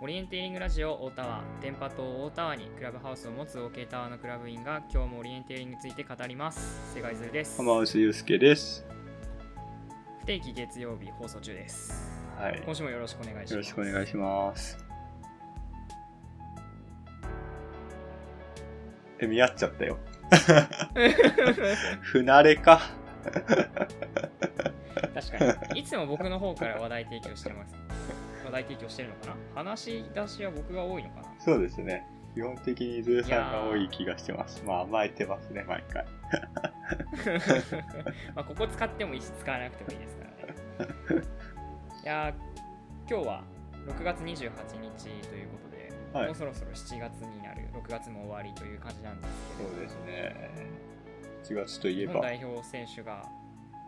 オリエンテーリングラジオ大田は電波塔大田にクラブハウスを持つ OK タワーのクラブ員が今日もオリエンテーリングについて語ります世界図です浜内祐介です。不定期月曜日放送中ですはい。今週もよろしくお願いしますよろしくお願いします。え、見合っちゃったよ。不慣れか。確かにいつも僕の方から話題提供してます話題提供してるのかな？話し出しは僕が多いのかな？そうですね。基本的にズーさんが多い気がしてます。まあ甘えてますね、毎回。まあここ使ってもいいし使わなくてもいいですからね。いやー今日は6月28日ということで、はい。もうそろそろ7月になる。6月も終わりという感じなんですけどそうですね。1月といえ日ば、本代表選手が？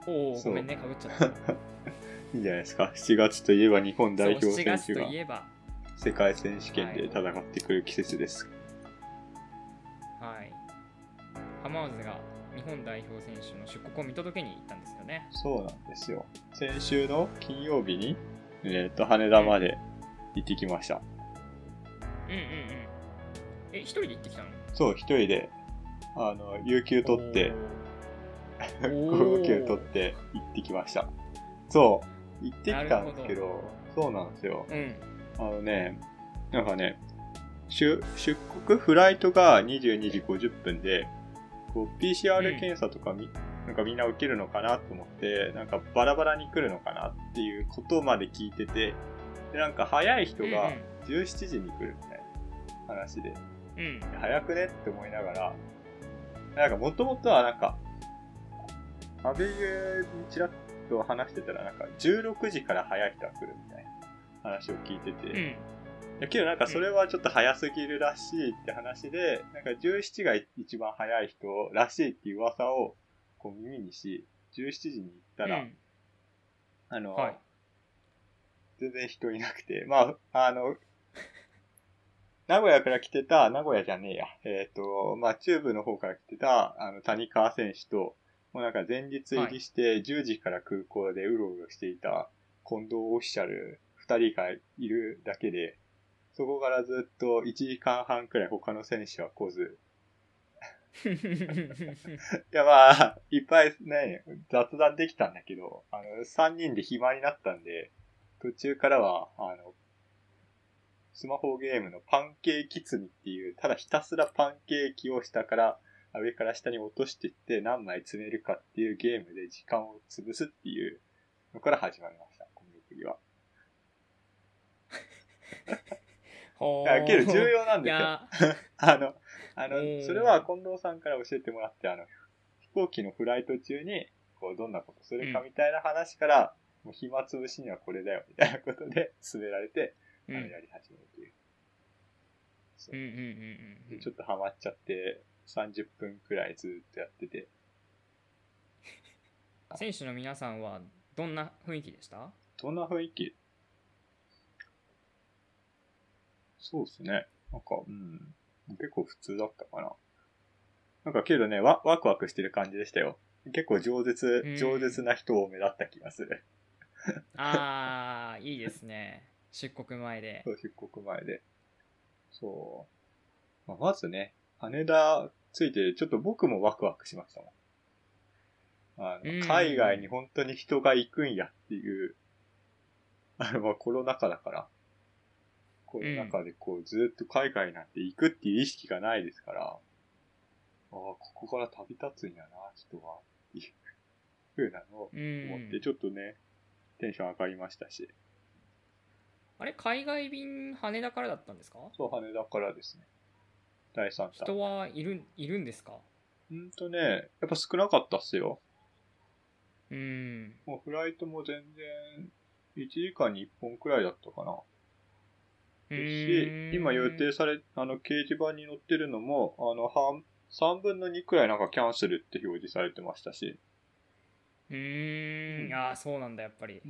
おおごめんねかぶっちゃった いいんじゃないですか？7月といえば日本代表そう7選月手が世界選手権で戦ってくる季節です。はい浜松が日本代表選手の出国を見届けに行ったんですよねそうなんですよ。先週の金曜日に、えっ、と、羽田まで行ってきました。うんうんうんえ一人で行ってきたの？そう、一人で、あの、有給取って、おー航空券取って行ってきました。そう、行ってきたんですけなど、そうなんですよ。うん。あのね、なんかね、出出国フライトが22時50分で、こう PCR 検査とかみ、なんかみんな受けるのかなと思って、なんかバラバラに来るのかなっていうことまで聞いてて、でなんか早い人が17時に来るみたいな話で、うん。うん早くねって思いながら、なんかもともとはなんか、アベユにちらっと話してたらなんか16時から早い人が来るみたいな話を聞いてて、うん。だけどなんかそれはちょっと早すぎるらしいって話で、なんか17が一番早い人らしいっていう噂をこう耳にし、17時に行ったら、うん。あの、はい。全然人いなくて、まあ、あの、名古屋から来てた、名古屋じゃねえや、えっ、と、まあ、中部の方から来てた、あの、谷川選手と、もうなんか前日入りして10時から空港でうろうろしていた近藤オフィシャル2人がいるだけで、そこからずっと1時間半くらい他の選手は来ず、いやまあ、いっぱいね、雑談できたんだけど、あの、3人で暇になったんで、途中からは、あの、スマホゲームのパンケーキ積みっていう、ただひたすらパンケーキを下から、上から下に落としていって何枚積めるかっていうゲームで時間を潰すっていうのから始まりました、コミュニは。ほいやけど重要なんいですよ。や あの、あのうん、それは近藤さんから教えてもらって、あの、飛行機のフライト中に、こう、どんなことするかみたいな話から、もう暇つぶしにはこれだよ、みたいなことで進められて、あの、うんやり始めるという。そううんうんうんうんでちょっとハマっちゃって、30分くらいずっとやってて、選手の皆さんはどんな雰囲気でした？どんな雰囲気？そうですね。なんか、うん。結構普通だったかな。なんかけどね、わ、ワクワクしてる感じでしたよ。結構饒うん舌、饒舌な人多めだった気がする。ああいいですね出国前でそう、出国前で。そう。まあ、まずね、羽田ついて、ちょっと僕もワクワクしましたもん。あうん。の海外に本当に人が行くんやっていう、あの、まあコロナ禍だから、コロナ禍でこう、ずっと海外なんて行くっていう意識がないですから、ああ、ここから旅立つんやな、人は、っていうふうなのをうん思って、ちょっとね、テンション上がりましたし、あれ海外便羽田からだったんですか？そう、羽田からですね。第3弾。人はいるいるんですか？うんとね、やっぱ少なかったっすよ。うんもうフライトも全然、1時間に1本くらいだったかな。うしーん今予定され、あの、掲示板に載ってるのも、あの、半、3分の2くらいなんかキャンセルって表示されてましたし。うーんああそうなんだやっぱり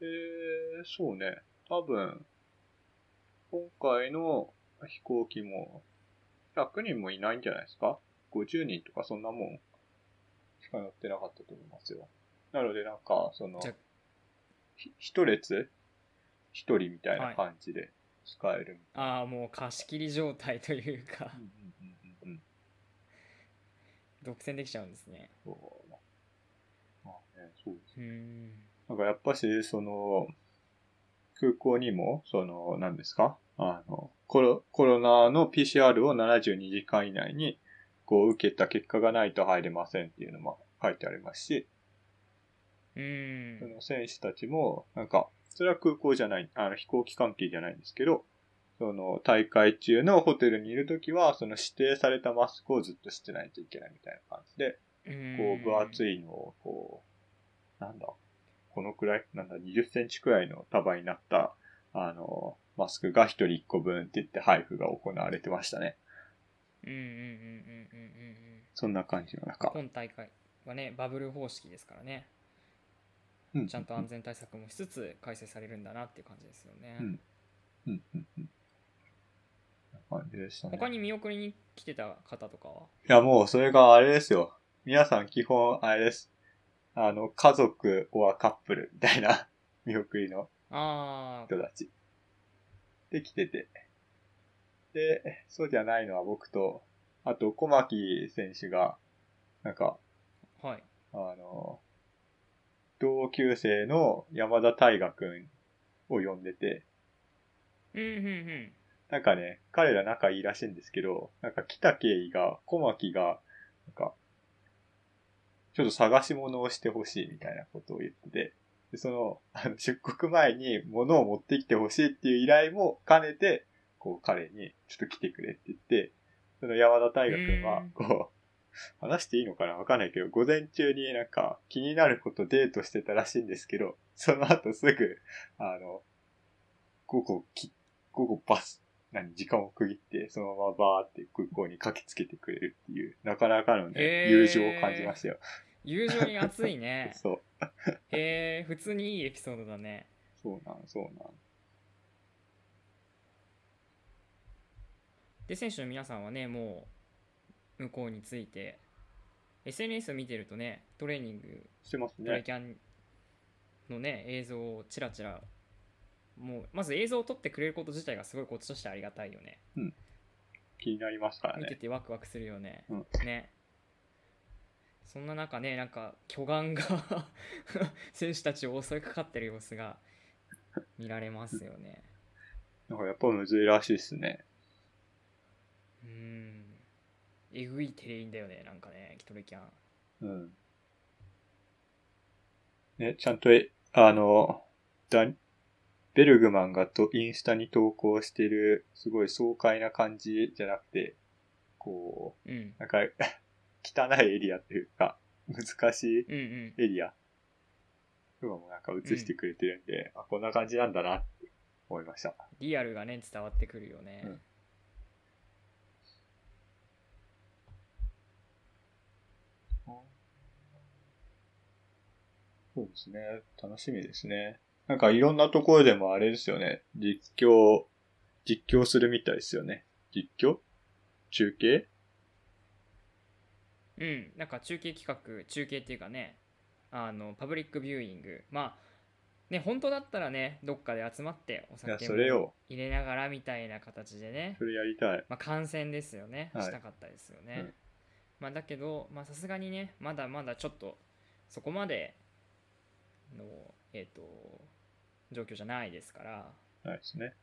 えー、そうね。多分、今回の飛行機も、100人もいないんじゃないですか ?50 人とかそんなもんしか乗ってなかったと思いますよ。なのでなんか、その一列？一人みたいな感じで使える。ああもう貸し切り状態というかうんうんうんうんうん。独占できちゃうんですねそう。まあね、そうですうーんなんかやっぱし、その、空港にも、その、何ですか？あの、コロ、コロナの PCR を72時間以内に、こう、受けた結果がないと入れませんっていうのも書いてありますし、うーん。その選手たちも、なんか、それは空港じゃない、あの、飛行機関係じゃないんですけど、その、大会中のホテルにいるときは、その指定されたマスクをずっとしてないといけないみたいな感じで、こう、分厚いいのを、こう、なんだ、このくらい、なんだ、20センチくらいの束になった、あの、マスクが一人一個分って言って配布が行われてましたね。うんうんうんうんうんうんうんそんな感じの中。今大会はねバブル方式ですからねうんちゃんと安全対策もしつつ開催されるんだなっていう感じですよね、うんうんうんうん。感じでしたね。他に見送りに来てた方とかは？いや、もうそれがあれですよ。皆さん基本、あれです。あの、家族、オアカップルみたいな 見送りのあ人たち。で来てて。で、そうじゃないのは僕と、あと、小牧選手が、なんか、あはい。あの、同級生の山田大河くんを呼んでて、うんうんうん。なんかね、彼ら仲いいらしいんですけど、なんか来た経緯が、小牧が、なんか、ちょっと探し物をしてほしいみたいなことを言ってて、でその、あの出国前に物を持ってきてほしいっていう依頼も兼ねて、こう彼にちょっと来てくれって言って、その山田大河君はうん、こう、話していいのかな？わかんないけど、午前中になんか気になることデートしてたらしいんですけど、その後すぐ、あの、午後き、午後バス、何、時間を区切って、そのままバーって空港に駆けつけてくれるっていう、なかなかのね、友情を感じましたよ。友情に熱いね。そう、へえ普通にいいエピソードだね。そうなん、そうなん。で選手の皆さんはねもう向こうについて SNS を見てるとねトレーニングしてますね。トレキャンのね映像をチラチラもうまず映像を撮ってくれること自体がすごいこっちとしてありがたいよね。気になりますから見てね。てワクワクするよね、うん。ねそんな中ねなんか巨岩が 選手たちを襲いかかってる様子が見られますよねなんかやっぱむずいらしいっすね。うんえぐいテレインだよねなんかねトレキャンうん。ね、ちゃんとえ、あの、ダベルグマンがとインスタに投稿してる、すごい爽快な感じじゃなくて、こうんう、なんか、汚いエリアっていうか、難しいうんうんエリアとかもなんか映してくれてるんで、あ、こんな感じなんだなって思いました。リアルがね伝わってくるよね、うんそうですね。楽しみですね。なんかいろんなところでもあれですよね。実況、実況するみたいですよね。実況？中継？うん、なんか中継企画中継っていうかねあのパブリックビューイング。まあね本当だったらねどっかで集まっておいや、酒もそれを、入れながらみたいな形でね。それやりたい。まあ観戦ですよね。はい。したかったですよね、うん。まあだけどまあさすがにねまだまだちょっとそこまでのえっ、と状況じゃないですから。ないですね。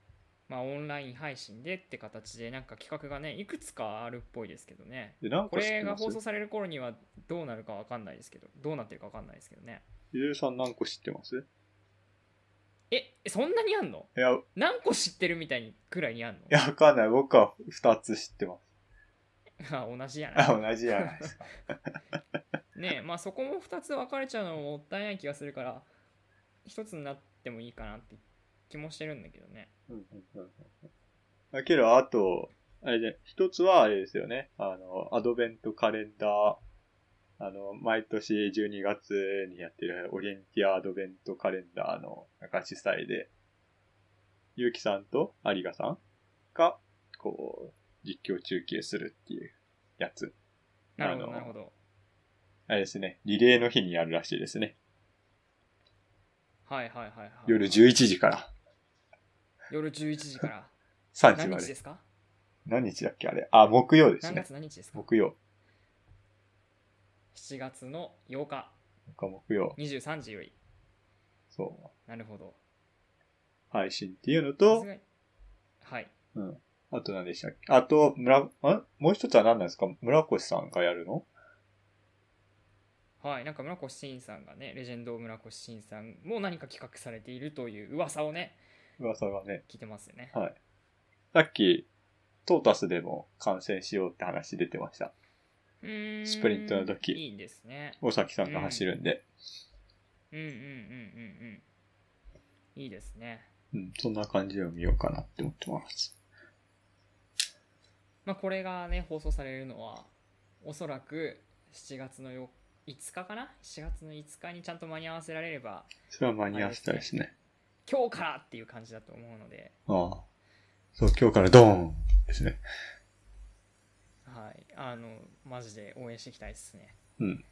まあオンライン配信でって形でなんか企画がねいくつかあるっぽいですけどね。これが放送される頃にはどうなるかわかんないですけどどうなってるかわかんないですけどね。ゆずるさん何個知ってます？えそんなにあんの？いや、い何個知ってるみたいにくらいにあんの？や、わかんない。僕は二つ知ってます。あ同じやな。あ、同じじゃないですか。ねえまあそこも2つ分かれちゃうのももったいない気がするから1つになってもいいかなって気もしてるんだけどねうんうんうんうんだけど、あと、あれで、一つはあれですよね。あの、アドベントカレンダー、あの、毎年12月にやってるオリエンティアアドベントカレンダーのなんか主催で、ゆうきさんと有賀さんが、こう、実況中継するっていうやつ。なるほどなるほどあれですね、リレーの日にやるらしいですね。はいはいはいはい夜11時から。夜11時から 3時何まで。日ですか？何日だっけあれ？あ、木曜です何ね。月何日ですか？木曜。7月の8日なんか木曜。23時よりそなるほどう。配信っていうのさとはいうん。あと何でしたっけ？あと、村、あもう一つは何なんですか？村越さんがやるの？はいなんか村越真さんがねレジェンド村越真さんも何か企画されているという噂をね噂がね。聞いてますよね。はい。さっき、トータスでも観戦しようって話出てました。うーん。スプリントの時。いいですね。大崎さんが走るんで。うん。うん。うん。うん。うん。いいですね。うん、そんな感じを見ようかなって思ってます。まあこれがね放送されるのはおそらく7月のよ5日かな？7月の5日にちゃんと間に合わせられればそれは間に合わせたいですね。今日からっていう感じだと思うのでああ。そう、今日からドーンですね。はいあのマジで応援していきたいですねうん。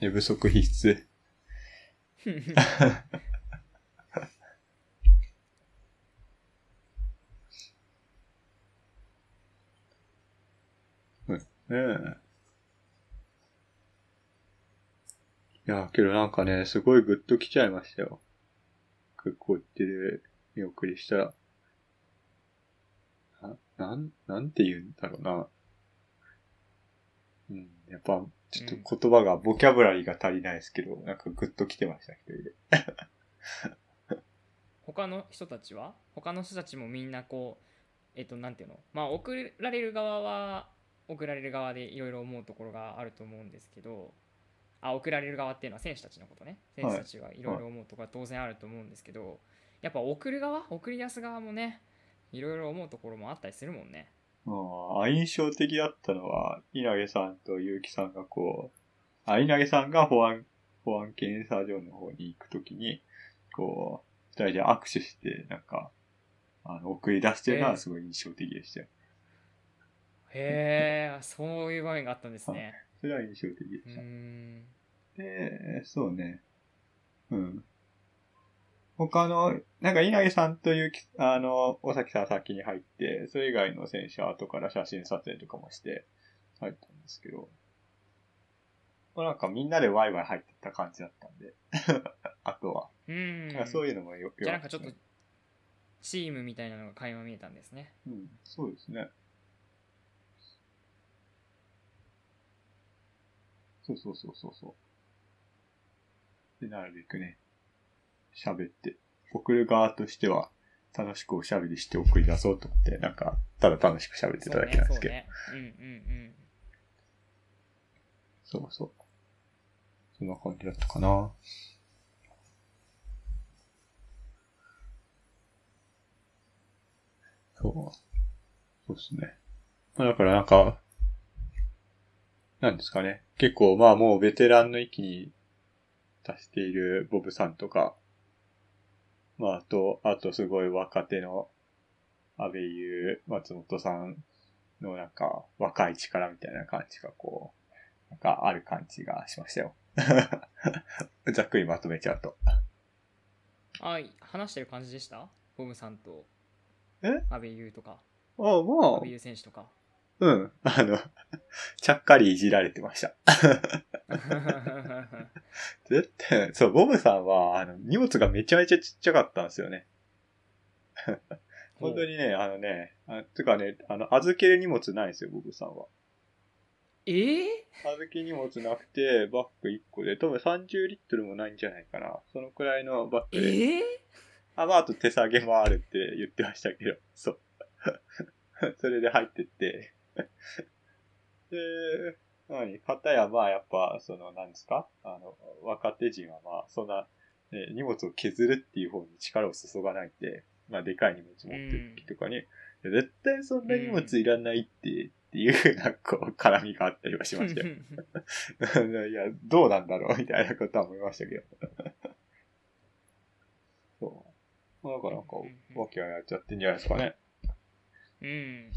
寝不足必須。うん。ねえ。いや、けどなんかね、すごいグッと来ちゃいましたよ。空港行ってる見送りしたら。な、なん、なんて言うんだろうな。うん、やっぱ、ちょっと言葉が、ボキャブラリーが足りないですけど、なんかグッと来てました、一人で。他の人たちは？他の人たちもみんなこうえっとなんていうの？まあ送られる側は送られる側でいろいろ思うところがあると思うんですけどあ送られる側っていうのは選手たちのことね。選手たちがいろいろ思うところは当然あると思うんですけど、やっぱ送る側送り出す側もねいろいろ思うところもあったりするもんね。まあ、印象的だったのは、稲毛さんと結城さんがこう、あ、稲毛さんが保安、保安検査場の方に行くときに、こう、二人で握手して、なんか、あの、送り出してるのはすごい印象的でした。よ。へえそういう場面があったんですね。それは印象的でした。んで、そうね。うん。他の、なんか稲毛さんというき、あの、尾崎さんは先に入って、それ以外の選手は後から写真撮影とかもして入ったんですけど、まあなんかみんなでワイワイ入ってった感じだったんで、あとは。うーんそういうのもよ、じゃあなんかちょっとよチームみたいなのが垣間見えたんですねうん、そうですね。そうそうそうそうそう。で、なるべくね、喋って、送る側としては、楽しくおしゃべりして送り出そうと思って、なんか、ただ楽しく喋ってただけなんですけど。そうねそうねうんうんうんそうそう。そんな感じだったかな。そう。そうですね。まあだからなんか、なんですかね。結構まあもうベテランの域に達しているボブさんとか、まああと、あとすごい若手の安倍優、松本さんのなんか若い力みたいな感じがこう、なんかある感じがしましたよ。ざっくりまとめちゃうと。あ話してる感じでした？ボムさんとえ？阿部優とかああ、ま阿部優選手とかうん。あの、ちゃっかりいじられてました。絶対、そう、ボブさんは、あの、荷物がめちゃめちゃちっちゃかったんですよね。本当にね、あのね、あつうかね、あの、預ける荷物ないんですよ、ボブさんは。ええ預け荷物なくて、バッグ1個で、多分30リットルもないんじゃないかな。そのくらいのバッグで。ええあ、まあ、あと手下げもあるって言ってましたけど、そう。それで入ってって。で、何片やまあやっぱ、その、なんですか？あの、若手陣はまあ、そんな、ね、荷物を削るっていう方に力を注がないんで、まあ、でかい荷物持ってる時とかに、いや絶対そんな荷物いらないって、っていう、なんかこう、絡みがあったりはしましたよ。いや、どうなんだろう？みたいなことは思いましたけど。そう。まあ、だからなんか、わけはやっちゃってんじゃないですかね。うん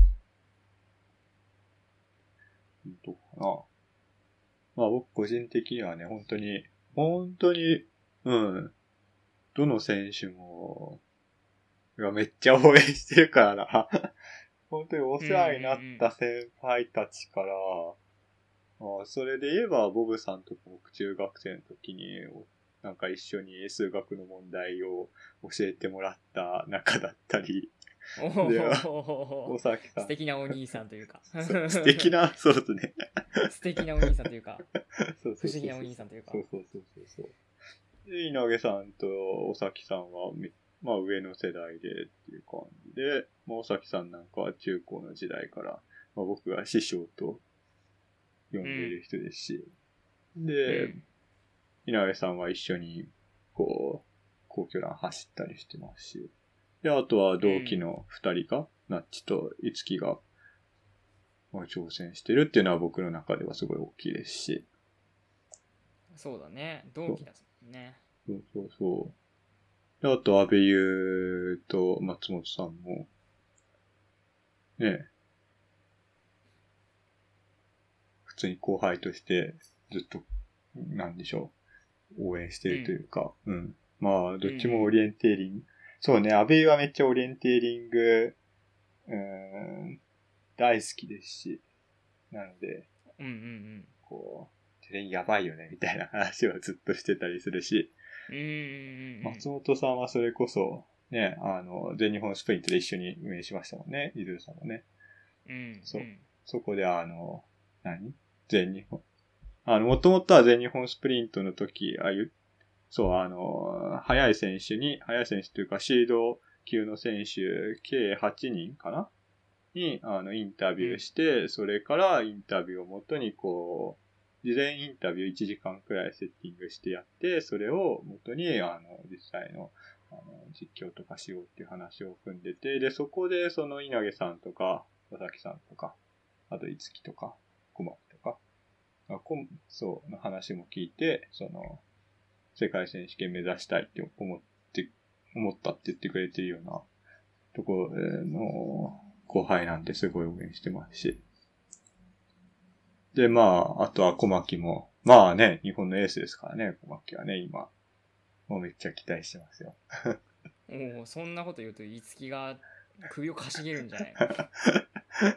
どうかな。まあ僕個人的にはね、本当に、本当に、うん、どの選手も、がめっちゃ応援してるからな。本当にお世話になった先輩たちから、あそれで言えば、ボブさんと僕中学生の時に、なんか一緒に数学の問題を教えてもらった仲だったり、でお大崎さん。素敵なお兄さんというか。素敵な、そうですね。素敵なお兄さんというか。そう不思議なお兄さんというか。そうそうそうそうそう。で、稲毛さんと尾崎さんはめ、まあ上の世代でっていう感じで、まあ尾崎さんなんかは中高の時代から、まあ僕が師匠と呼んでいる人ですし、で、うん。稲毛さんは一緒に、こう、皇居ラン走ったりしてますし、で、あとは同期の二人が、ナッチと五木が、まあ挑戦してるっていうのは僕の中ではすごい大きいですし、そうだね。同期だもんね。そうそうそう。で、あと、安倍優と松本さんも、ね普通に後輩としてずっと、なんでしょう、応援してるというか、うん。まあ、どっちもオリエンテーリング、そうね、安倍優はめっちゃオリエンテーリング、うーん、大好きですし、なので、うんうんこう、テレンやばいよね、みたいな話をずっとしてたりするし、うんうんうんうん。松本さんはそれこそ、ね、あの、全日本スプリントで一緒に運営しましたもんね、伊豆さんもね。うんそうん。そこであの、何？全日本？あの、もともとは全日本スプリントの時、ああいう、そう、あの、速い選手に、速い選手というか、シード級の選手、計8人かな？に、あの、インタビューして、それからインタビューをもとに、こう、事前インタビュー1時間くらいセッティングしてやって、それをもとに、あの、実際の、あの、実況とかしようっていう話を組んでて、で、そこで、その稲毛さんとか、佐々木さんとか、あと、いつきとか、小牧とか、あこんそう、の話も聞いて、その、世界選手権目指したいって思って、思ったって言ってくれてるようなところの後輩なんですごい応援してますし。で、まあ、あとは小牧も、まあね、日本のエースですからね、小牧はね、今。もうめっちゃ期待してますよ。おおそんなこと言うと五木が首をかしげるんじゃない？い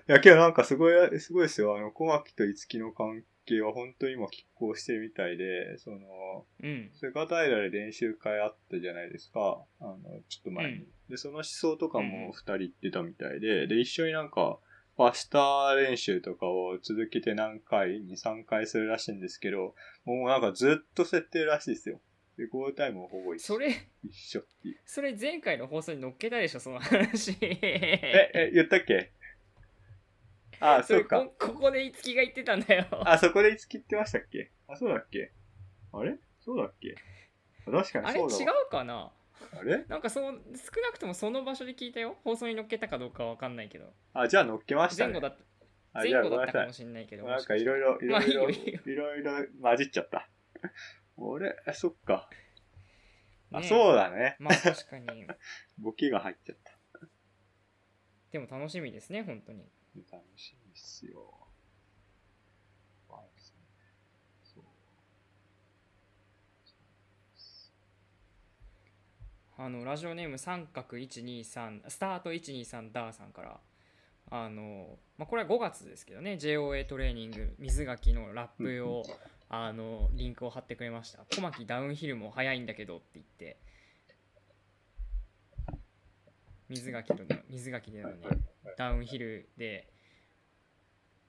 や、けどなんかすごい、すごいですよ。あの、小牧と五木の関係は本当に今拮抗してるみたいで、その、うん菅平で練習会あったじゃないですか。あの、ちょっと前に。うんで、その思想とかうんも二人言ってたみたいで、で、一緒になんか、ファスター練習とかを続けて何回、2、3回するらしいんですけど、もうなんかずっと設定らしいですよ。で、ゴールタイムもほぼ一緒それ一緒っていう。それ前回の放送に乗っけたでしょその話え、え、言ったっけ？あ、それそうかこ。ここで五木が言ってたんだよあ、そこでいつ切ってましたっけ？あ、そうだっけ？あれ？そうだっけ？あ確かにあれ違そうだわ。うかな？あれ？なんかそう少なくともその場所で聞いたよ放送に乗っけたかどうかわかんないけどあ、じゃあ乗っけましたね。前後だった前後だったかも。しれないけどなんかいろいろ、いまあろいろ、いろいろ混じっちゃった。俺、あそっか。あ、ねそうだね。まあ確かに ボケが入っちゃった。でも楽しみですね本当に楽しみっすよ。そう。あのラジオネーム三角123スタート123ダーさんからあの、まあ、これは5月ですけどね JOA トレーニング水垣のラップを あのリンクを貼ってくれました。小牧ダウンヒルも速いんだけどって言って水垣の水垣でのねダウンヒルで、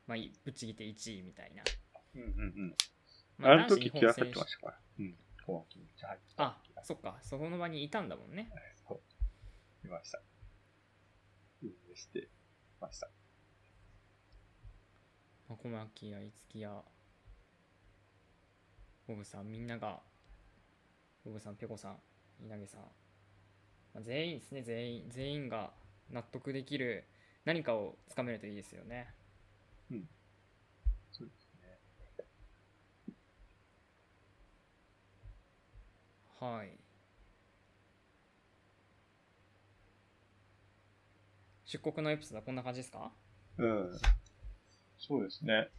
まあ、いぶっちぎって1位みたいな、うんうんうん。まああの時気が入って手ましたから。うん。小牧めっちゃ入ってたあそっかそこの場にいたんだもんねいました。運営してました。まあ小牧や五木やボブさんみんながボブさんペコさん稲毛さん、まあ、全員ですね全員全員が納得できる何かをつかめるといいですよねそうですね。はい出国のエピソードはこんな感じですか？うん。そうですね。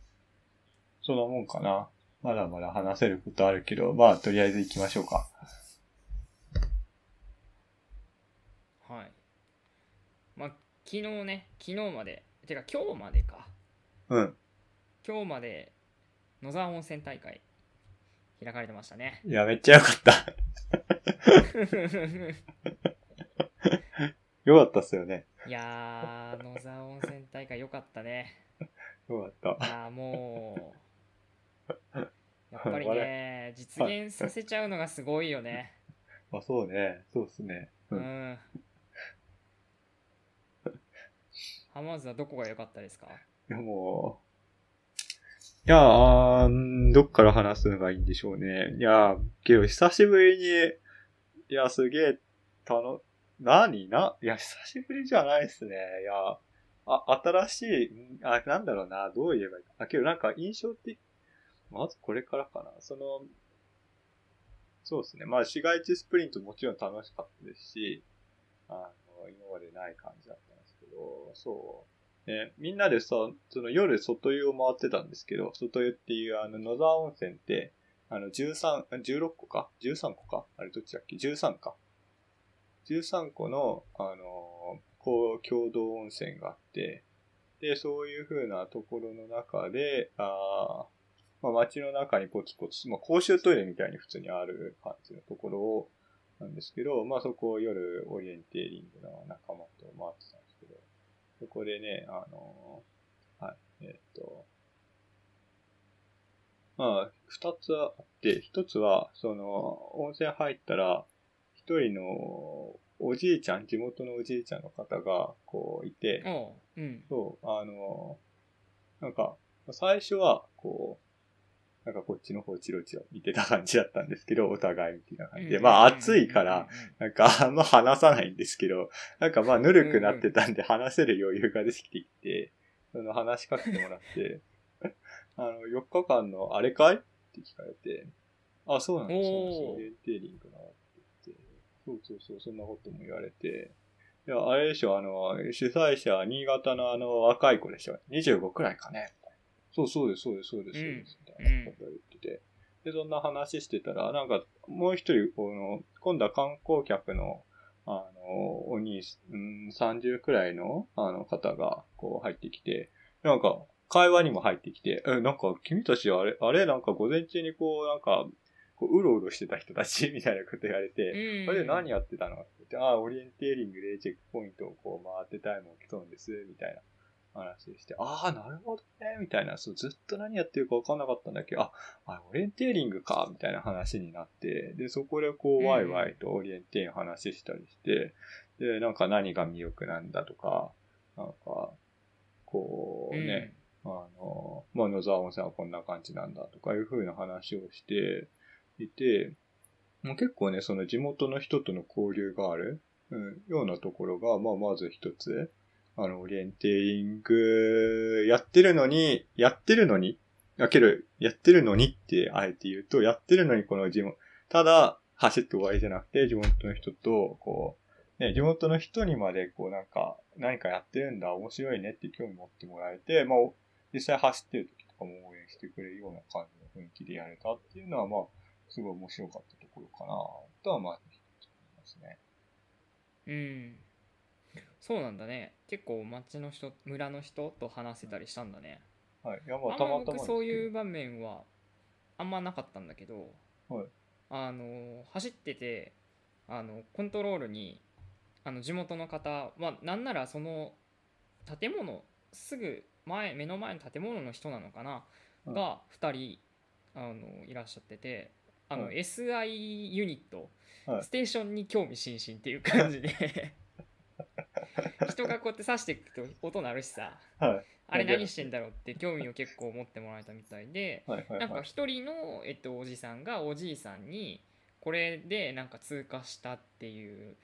そんなもんかな。まだまだ話せることあるけど、まあ、とりあえず行きましょうか。はいまあ昨日ね昨日までてか今日までかうん。今日まで野沢温泉大会開かれてましたねいや、めっちゃよかった。よかったっすよね。いやー野沢温泉大会良かったねよかった。いやーもうやっぱりね実現させちゃうのがすごいよねあ、そうね。そうっすね。ううん。ん浜松はどこが良かったですか？いや、もう、いや、あーどっから話すのがいいんでしょうね。いや、けど久しぶりに、いや、すげえ、たの、何な、いや、久しぶりじゃないっすね。いや、あ、新しい、あ、なんだろうな、どう言えばいいか。あ、けどなんか印象的、まずこれからかな。その、そうですね。まあ、市街地スプリントもちろん楽しかったですし、あの、今までない感じだった、そう。ね、みんなでさ、その夜外湯を回ってたんですけど、外湯っていうあの野沢温泉って、あの13、16個か ?13 個か？あれどっちだっけ ?13 か？13個の、あのこう、共同温泉があって、で、そういう風なところの中で、あまあ街の中にポツポツ、まあ公衆トイレみたいに普通にある感じのところを、なんですけど、まあそこを夜オリエンテーリングの仲間と回ってたん、そこでね、あのーはい、えーっと、まあ、二つあって、一つは、その、温泉入ったら、一人のおじいちゃん、地元のおじいちゃんの方が、こう、いて、おううん。そう、あの、なんか、最初は、こう、なんかこっちの方チロチロ見てた感じだったんですけど、お互いみたいな感じで。まあ暑いから、なんかあんま話さないんですけど、なんかまあぬるくなってたんで話せる余裕ができてきて、その話しかけてもらって、あの、4日間のあれかいって聞かれて、あ、そうなんですよ。テーリングなってそうそうそう、そんなことも言われて、いや、あれでしょ、あの、主催者、新潟のあの、若い子でしょ。25くらいかね。そうそうです、そうです、そうです、たいなことを言ってて。で、そんな話してたら、なんか、もう一人、この、今度は観光客の、あの、お兄、うん、30くらいの、あの方が、こう入ってきて、なんか、会話にも入ってきて、え、なんか、君たちあれ、あれ？なんか午前中にこう、なんか、こう、うろうろしてた人たち？みたいなこと言われて、うん。あれ何やってたの？って言って、ああ、オリエンテーリングでチェックポイントをこう回ってタイムを競うんです、みたいな話でして、ああ、なるほどね、みたいな、そう、ずっと何やってるか分かんなかったんだけど、あ、あオリエンテーリングか、みたいな話になって、で、そこでこう、うん。ワイワイとオリエンテーリン話したりして、で、なんか何が魅力なんだとか、なんか、こうね、あの、まあ、野沢温泉はこんな感じなんだとかいう風な話をしていて、もう結構ね、その地元の人との交流がある、うん、ようなところが、まあ、まず一つ、あの、オリエンテーリング、やってるのに、やってるのに、だけど、やってるのにってあえて言うと、やってるのにこの地元、ただ走って終わりじゃなくて、地元の人と、こう、ね、地元の人にまで、こうなんか、何かやってるんだ、面白いねって興味持ってもらえて、まあ、実際走ってる時とかも応援してくれるような感じの雰囲気でやれたっていうのは、まあ、すごい面白かったところかな、とは、まあ、思いますね。うんそうなんだね。結構町の人村の人と話せたりしたんだね。はい。いや、まあ、あんまたまたま僕そういうう。場面はあんまなかったんだけど、はい。あの走っててあのコントロールにあの地元の方、まあ、なんならその建物すぐ前目の前の建物の人なのかな、うんが2人あのいらっしゃっててあの、はい。SI ユニット、はい。ステーションに興味津々っていう感じで 人がこうやって刺していくと音鳴るしさはい。あれ何してんだろうって興味を結構持ってもらえたみたいではい、はい、なんかはい。一人の、えっと、おじさんがおじいさんにこれでなんか通過したっていう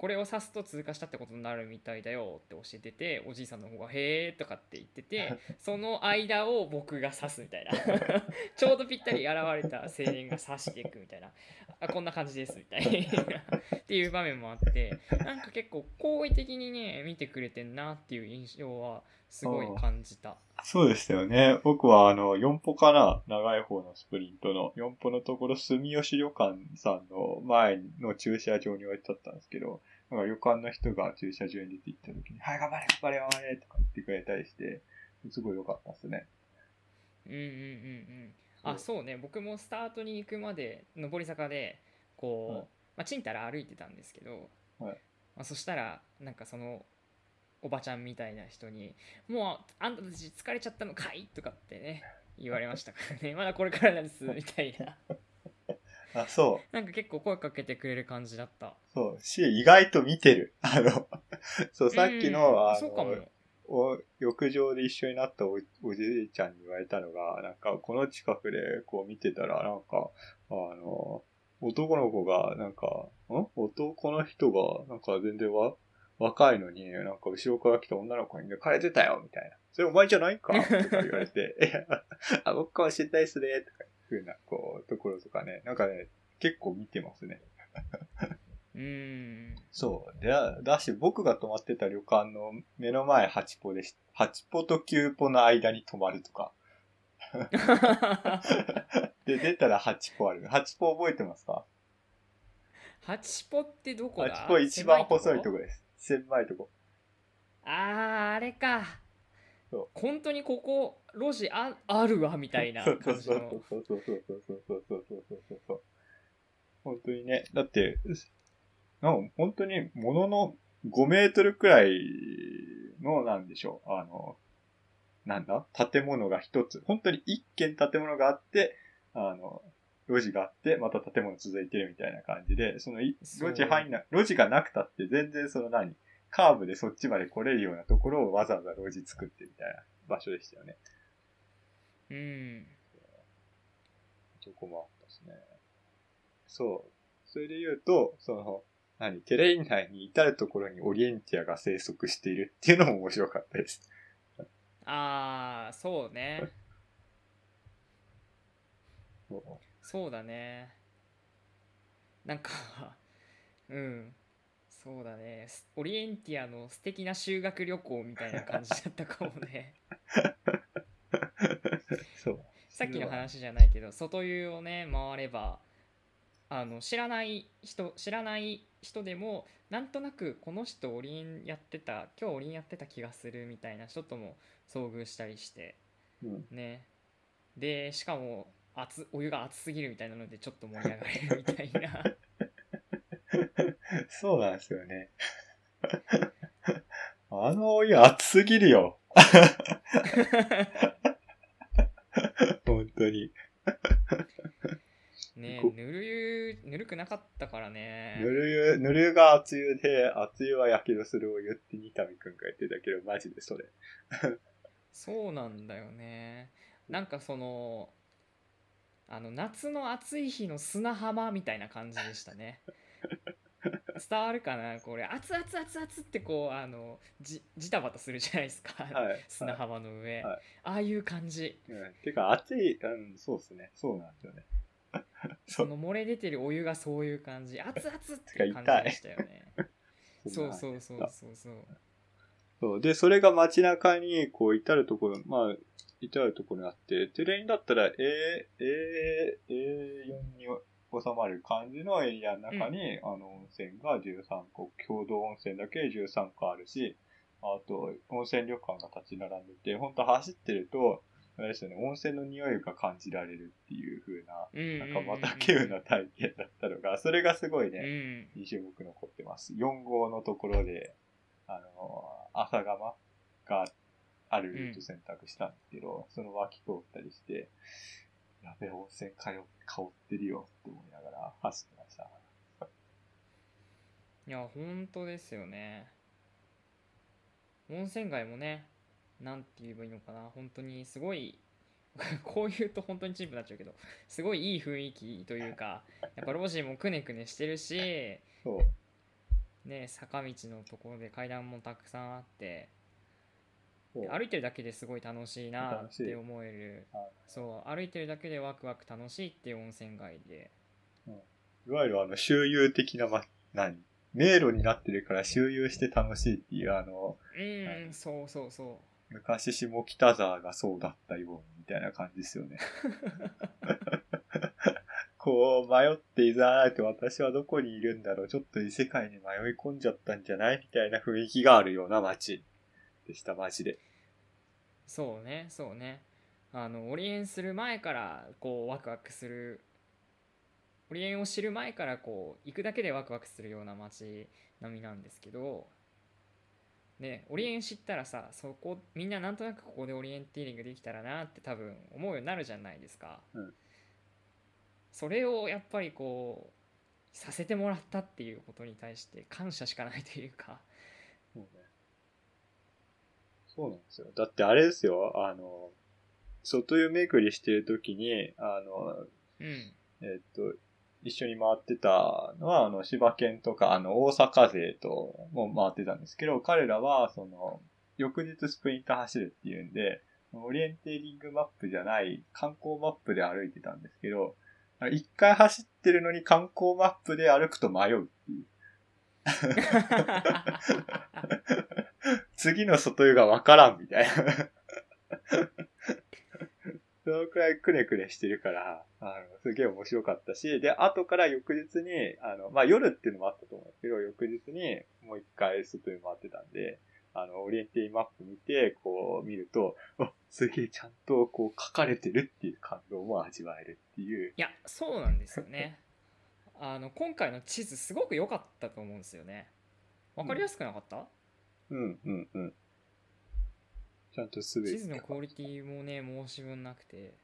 これを指すと通過したってことになるみたいだよって教えてておじいさんの方が「へえ」とかって言っててその間を僕が指すみたいな ちょうどぴったり現れた青年が指していくみたいなあこんな感じですみたいな っていう場面もあってなんか結構好意的にね見てくれてんなっていう印象はすごい感じた。そうでしたよね。僕はあの、4歩かな長い方のスプリントの、4歩のところ、住吉旅館さんの前の駐車場に置いてあったんですけど、なんか旅館の人が駐車場に出て行った時に、はい、頑張れ、頑張れ、頑張れとか言ってくれたりして、すごい良かったですね。うんうんうんうん。あそうね。僕もスタートに行くまで上り坂でこう、はい。まあ、ちんたら歩いてたんですけど、はい。まあ、そしたらなんかそのおばちゃんみたいな人に「もうあんたたち疲れちゃったのかい?」とかってね言われましたからね。まだこれからなんですみたいなあ、そう。なんか結構声かけてくれる感じだったそう。し、意外と見てる。あの、そう、さっきの、うんあそうかもの、お浴場で一緒になったおおじいちゃんに言われたのが、なんか、この近くでこう見てたら、なんか、あの、男の子が、なんか、ん？男の人が、なんか全然わ、若いのに、なんか後ろから来た女の子に抜かれてたよ、みたいな。それお前じゃないか？とか言われて、いや、あ、僕かもしれないっすね、とかふうな、こう、ところとかね、なんかね、結構見てますね。うんそう。で、だし、僕が泊まってた旅館の目の前8歩でし、8歩と9歩の間に泊まるとか。で、出たら8歩ある。8歩覚えてますか？八歩ってどこだ ?8 歩一番細いとここです。狭いとこ。あーあれか本当にここ路地ああるわみたいなそうそう感じのそうそうそうそうそうそうそうそうそうそうそう。本当にね。だって、なんか本当にものの5メートルくらいの、なんでしょう。あの、なんだ建物が一つ。本当に一軒建物があって、あの、路地があって、また建物続いてるみたいな感じで、その路地入んな、路地がなくたって全然その何カーブでそっちまで来れるようなところをわざわざ路地作ってみたいな場所でしたよね。うんそこもあったしね。そう。それで言うと、その、何テレイン内に至るところにオリエンティアが生息しているっていうのも面白かったです。ああそうね そうそうだねなんかうんそうだねスオリエンティアの素敵な修学旅行みたいな感じだったかもねそう。さっきの話じゃないけど外湯をね回ればあの知らない人知らない人でもなんとなくこの人オリエンやってた今日オリエンやってた気がするみたいな人とも遭遇したりしてうん。ねでしかも熱お湯が熱すぎるみたいなのでちょっと盛り上がれるみたいな そうなんですよね。あのお湯熱すぎるよ。本当に。こねぬる湯ぬるくなかったからねぬる湯、ぬる湯が熱湯で、熱湯は焼けどするお湯って二上くんが言ってたけど、マジでそれ。そうなんだよねなんかそのあの夏の暑い日の砂浜みたいな感じでしたね 伝わるかな？これ熱々熱々ってこうあのじジタバタするじゃないですか、はい。砂浜の上、はい。ああいう感じ。うん。てか、熱い、うん、そうですね。そうなんですよね。その漏れ出てるお湯がそういう感じ。熱々っていう感じでしたよね。そうそうそうそうそう。そう。で、それが街中に、こう、至るところ、まあ、至るところにあって、テレインだったら、A、A、A4 に収まる感じのエリアの中に、あの、温泉が13個、共同温泉だけ13個あるし、あと、温泉旅館が立ち並んでて、本当走ってると、あれですよね、温泉の匂いが感じられるっていう風な、うん。なんかまた稀有な体験だったのが、それがすごいね、うん。印象僕残ってます。4号のところで、あの、朝釜があるルート選択したんですけど、その脇通ったりして、やべえ、温泉通香ってるよって思いながら走ってました。いや本当ですよね温泉街もねなんて言えばいいのかな本当にすごい こう言うと本当にチープになっちゃうけどすごいいい雰囲気というかやっぱロジーもくねくねしてるし。ね坂道のところで階段もたくさんあって歩いてるだけですごい楽しいなって思える。はい。そう歩いてるだけでワクワク楽しいっていう温泉街で。いわゆるあの、周遊的な、ま、何？迷路になってるから周遊して楽しいっていう、あの、うん、はいそうそうそ昔下北沢がそうだったようみたいな感じですよね。こう、迷っていざらないと私はどこにいるんだろう、ちょっと異世界に迷い込んじゃったんじゃない？みたいな雰囲気があるような街でした、マジで。そうねそうね。あのオリエンする前からこうワクワクする。オリエンを知る前からこう行くだけでワクワクするような街並みなんですけど。ねオリエン知ったらさそこみんななんとなくここでオリエンティーリングできたらなって多分思うようになるじゃないですか、うん。それをやっぱりこうさせてもらったっていうことに対して感謝しかないというか。そうなんですよ。だってあれですよ、あの、外湯巡りしてるときに、あの、うんえっと、一緒に回ってたのは、あの、柴犬とか、あの、大阪勢とも回ってたんですけど、彼らは、その、翌日スプリント走るっていうんで、オリエンテーリングマップじゃない観光マップで歩いてたんですけど、一回走ってるのに観光マップで歩くと迷うっ。次の外湯がわからんみたいな。そのくらいくねくねしてるから、あの、すげえ面白かったし、で、後から翌日に、あの、まあ、夜っていうのもあったと思うんですけど、翌日にもう一回外に回ってたんで、あの、オリエンティマップ見て、こう見ると、すげえちゃんとこう書かれてるっていう感動も味わえるっていう。いやそうなんですよねあの今回の地図すごく良かったと思うんですよねわかりやすくなかった、うん、うん、うん。ちゃんとすべて。地図のクオリティもね申し分なくて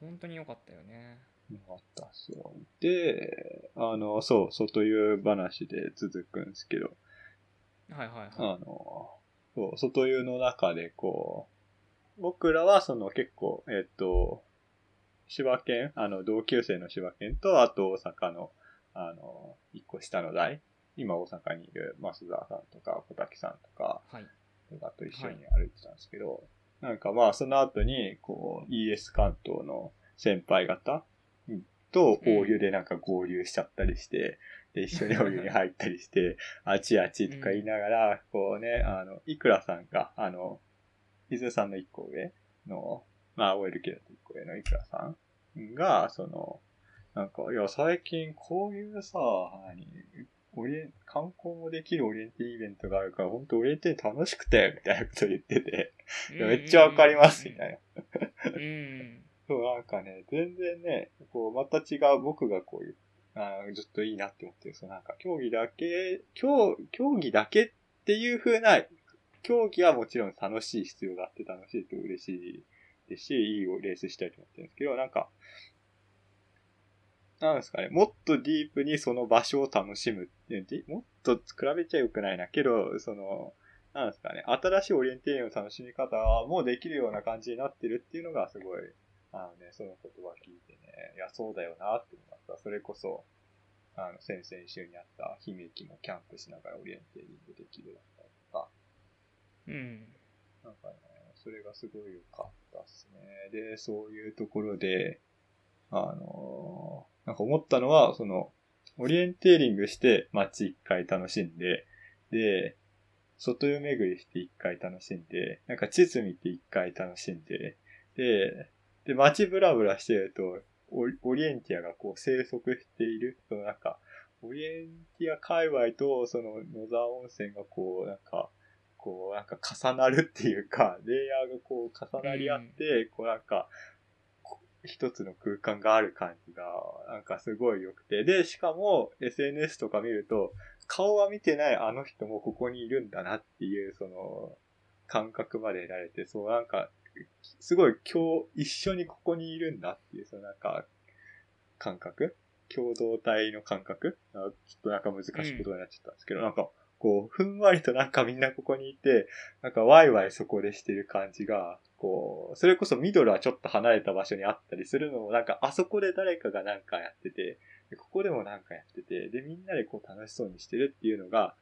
本当に良かったよねよかった、そう。で、あの、そう、外湯話で続くんですけど、はいはいあはの、そう、外湯の中でこう、僕らはその結構、えっと、柴犬、あの、同級生の柴犬と、あと大阪の、あの、一個下の代、今大阪にいる増田さんとか小滝さんとか、いはい。とかと一緒に歩いてたんですけど、なんかまあその後に、こう、ES 関東の先輩方と大湯でなんか合流しちゃったりして、で、一緒にお湯に入ったりして、あちあちとか言いながら、こうね、あの、いくらさんが、あの、伊豆さんの一個上の、まあ、OLK だと一個上のいくらさんが、その、なんか、いや、最近こういうさ、何、オリエン、観光もできるオリエンティイベントがあるから、本当オリエンティ楽しくて、みたいなこと言ってて、めっちゃわかります、みたいな。なうん。そう、なんかね、全然ね、こう、また違う、僕がこういう、あーずっといいなって思ってる、そう、なんか、競技だけ、競、競技だけっていう風な、競技はもちろん楽しい必要があって楽しいと嬉しいですし、いいレースしたいと思ってるんですけど、なんか、なんですかね、もっとディープにその場所を楽しむっていうでもっと比べちゃよくないな。けど、その、なんですかね、新しいオリエンテーリングの楽しみ方もできるような感じになってるっていうのがすごい、あのね、その言葉聞いてね、いや、そうだよなって思いました。それこそ、あの、先々週にあった姫木もキャンプしながらオリエンテーリングできるだったりとか、うんなんかね、それがすごい良かったですね。で、そういうところで、あのーなんか思ったのは、その、オリエンテーリングして街一回楽しんで、で、外湯巡りして一回楽しんで、なんか地図見て一回楽しんで、で、で、街ブラブラしてると、オオリエンティアがこう生息している、そのなんか、オリエンティア界隈とその野沢温泉がこう、なんか、こう、なんか重なるっていうか、レイヤーがこう重なり合って、こうなんか、こ一つの空間がある感じが、なんかすごい良くて。で、しかも SNS とか見ると、顔は見てないあの人もここにいるんだなっていう、その、感覚まで得られて、そうなんか、すごい今日一緒にここにいるんだっていう、そのなんか、感覚？共同体の感覚？あちょっとなんか難しいことになっちゃったんですけど、なんか、こう、ふんわりとなんかみんなここにいて、なんかワイワイそこでしてる感じが、こう、それこそミドルはちょっと離れた場所にあったりするのも、なんかあそこで誰かがなんかやってて、でここでもなんかやってて、で、みんなでこう楽しそうにしてるっていうのが、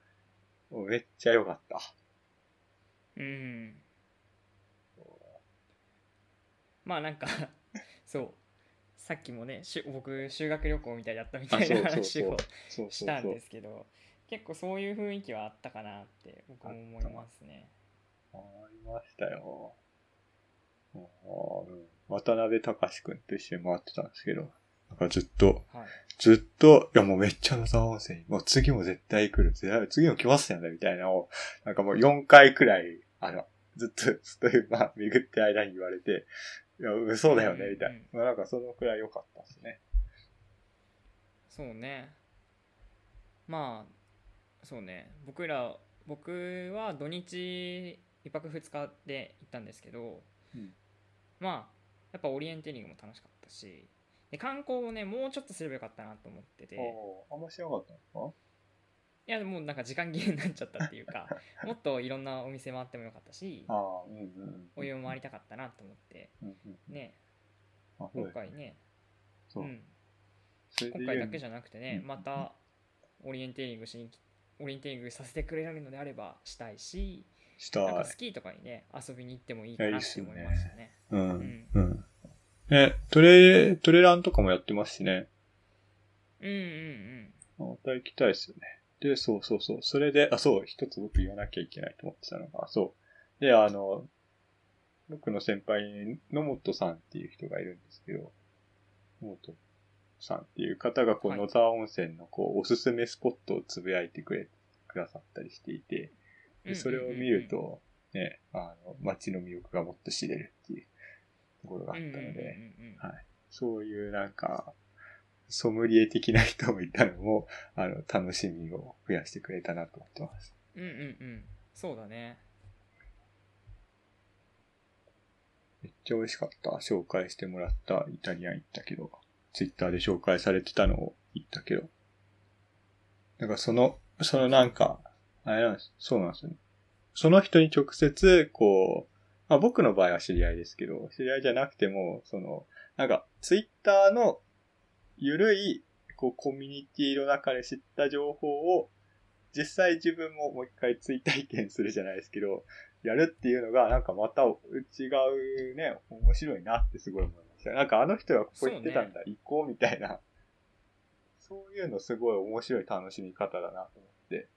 もうめっちゃ良かった。うんまあなんか そうさっきもねしゅ僕修学旅行みたいだったみたいな話をしたんで。すけど結構そういう雰囲気はあったかなって僕も思いますねありましたよ。あ渡辺隆くんと一緒に回ってたんですけど、なんかずっと、はい。ずっと、いやもうめっちゃ野沢温泉、もう次も絶対来る、次も来ますよね、みたいなのを、なんかもう4回くらい、あの、ずっと、ずっと、まあ、巡って間に言われて、いや、嘘だよね、みたいな。まあなんかそのくらい良かったですね。そうね。まあ、そうね。僕ら、僕は土日1泊2日で行ったんですけど、うん。まあ、やっぱオリエンテーリングも楽しかったし、で観光をね、もうちょっとすればよかったなと思ってて、あんましなかったんですか？いや、もうなんか時間切れになっちゃったっていうか、もっといろんなお店回ってもよかったし、うんうんうん。お湯も回りたかったなと思って、うんうん。ね、今回ね、そう。う。ん、今回だけじゃなくてね、うん。またオリエンテーリングしに来オリエンテーリングさせてくれるのであればしたいし、したいなんかスキーとかにね遊びに行ってもいいかなって思いましたね。ううんん。うん。え、トレ、トレランとかもやってますしね。うんうんまた行きたいですよね。で、そうそうそう。それで、あ、そう、一つ僕言わなきゃいけないと思ってたのが、そう。で、あの、僕の先輩に野本さんっていう人がいるんですけど、野本さんっていう方が、こう、はい野沢温泉の、こう、おすすめスポットをつぶやいてくれ、くださったりしていて、うん。でそれを見ると、ね、あの、街の魅力がもっと知れるっていうところがあったので、うんはい。そういうなんか、ソムリエ的な人もいたのも、あの、楽しみを増やしてくれたなと思ってます。うんうんうん。そうだね。めっちゃ美味しかった。紹介してもらったイタリアン行ったけど、ツイッターで紹介されてたのを言ったけど、なんかその、そのなんか、あれなんです。そうなんですよね。その人に直接、こう、まあ僕の場合は知り合いですけど、知り合いじゃなくても、その、なんか、ツイッターのゆるい、こう、コミュニティの中で知った情報を、実際自分ももう一回追体験するじゃないですけど、やるっていうのが、なんかまた違うね、面白いなってすごい思いますした。なんかあの人がここ行ってたんだ、行こうみたいな。そういうのすごい面白い楽しみ方だなと思って。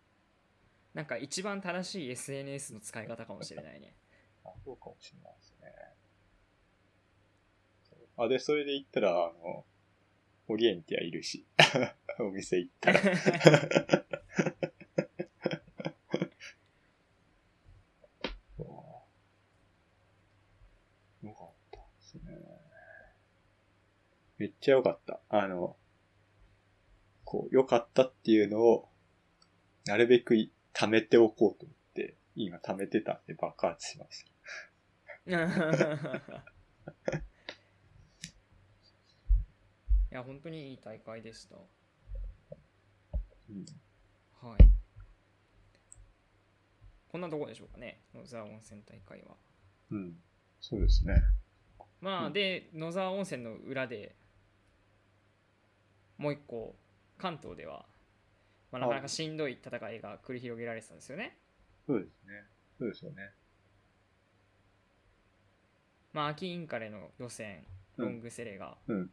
なんか一番正しい SNS の使い方かもしれないね。あ、そうかもしれないですね。あ、で、それで行ったら、あの、オリエンティアいるし、お店行ったら。よかったですね。めっちゃよかった。あの、こう、よかったっていうのを、なるべくい貯めておこうと思って、今貯めてたんで爆発しました。いや、本当にいい大会でした。うん。はい。こんなとこでしょうかね、野沢温泉大会は。うん。そうですね。まあ、うんで、野沢温泉の裏で、もう一個、関東では、まあ、なかなかしんどい戦いが繰り広げられてたんですよね。そうですね。そうですよね。まあ、秋インカレの予選、うんロングセレが、うん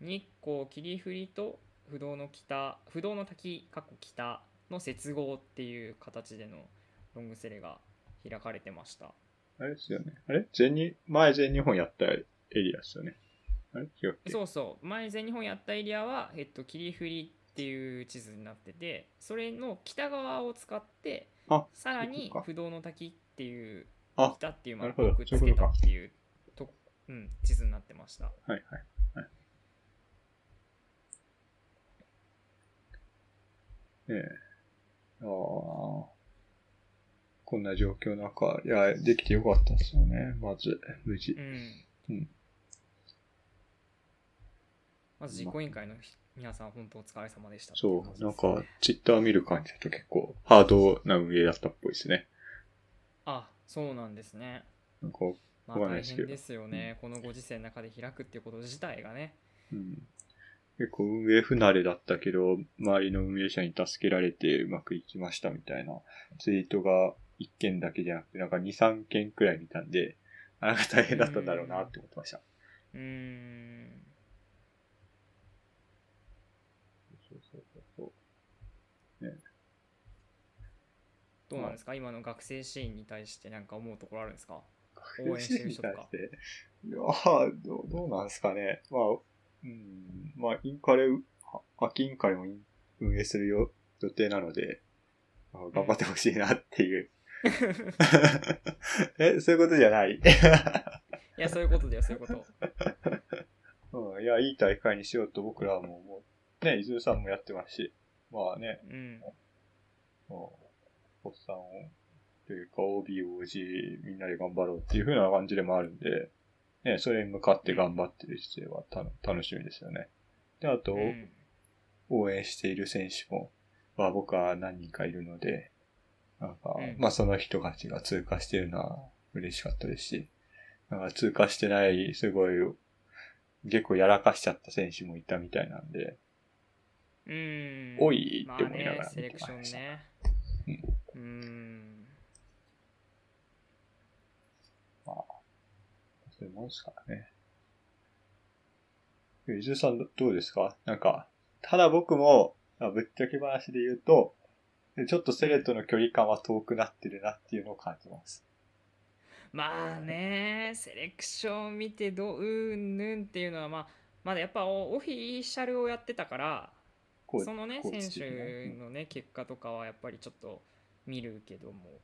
日光霧降りと不動の北、不動の滝、過去北の接合っていう形でのロングセレが開かれてました。あれですよね。あれ？全日、前全日本やったエリアですよね。そうそう前全日本やったエリアは、えっと、霧降りっていう地図になっててそれの北側を使ってあさらに不動の滝っていうあ北っていうマッなるほどプをくっつけたっていうとうん、地図になってましたはいはい。はい、ねえ。ああ。こんな状況の中、いや、できてよかったですよね。まず、無事う。ん、うんまず実行委員会の皆さん本当お疲れ様でしたそう、なんか、ツイッター見る感じだと結構、ハードな運営だったっぽいですね。あそうなんですねなんか、まあ大変ですよね、このご時世の中で開くっていうこと自体がねうん。結構運営不慣れだったけど、周りの運営者に助けられてうまくいきましたみたいなツイートが1件だけじゃなくて、なんか2、3件くらい見たんで、なんか大変だったんだろうなって思ってました。うーんそうそうそうそう。どうなんですか？今の学生シーンに対して何か思うところあるんですか？学応援してる人とか。いやーどう、どうなんですかね。まあ、うん、まあ、インカレ、は秋インカレも運営するよ予定なので、まあ頑張ってほしいなっていう。え、そういうことじゃない？いやそういうことだよそういうこと。うん、いや、いい大会にしようと僕らももう、ね、伊豆さんもやってますし、まあね、うん。もう、おっさんを、というか OB、OG、みんなで頑張ろうっていう風な感じでもあるんで、ね、それに向かって頑張ってる姿勢はた楽しみですよね。で、あと、うん。応援している選手も、まあ僕は何人かいるので、なんか、うん。まあその人たちが通過しているのは嬉しかったですし、なんか通過してない、すごい、結構やらかしちゃった選手もいたみたいなんで、うん。多いまあって思いながらねセレクション見てまうんそういうもんですからね。伊豆さんどどうですか？なんか、ただ僕も、まあぶっちゃけ話で言うと、ちょっとセレとの距離感は遠くなってるなっていうのを感じます。まあねセレクション見てどううんぬんっていうのはまあまだやっぱオフィシャルをやってたからそのね選手のね結果とかはやっぱりちょっと見るけども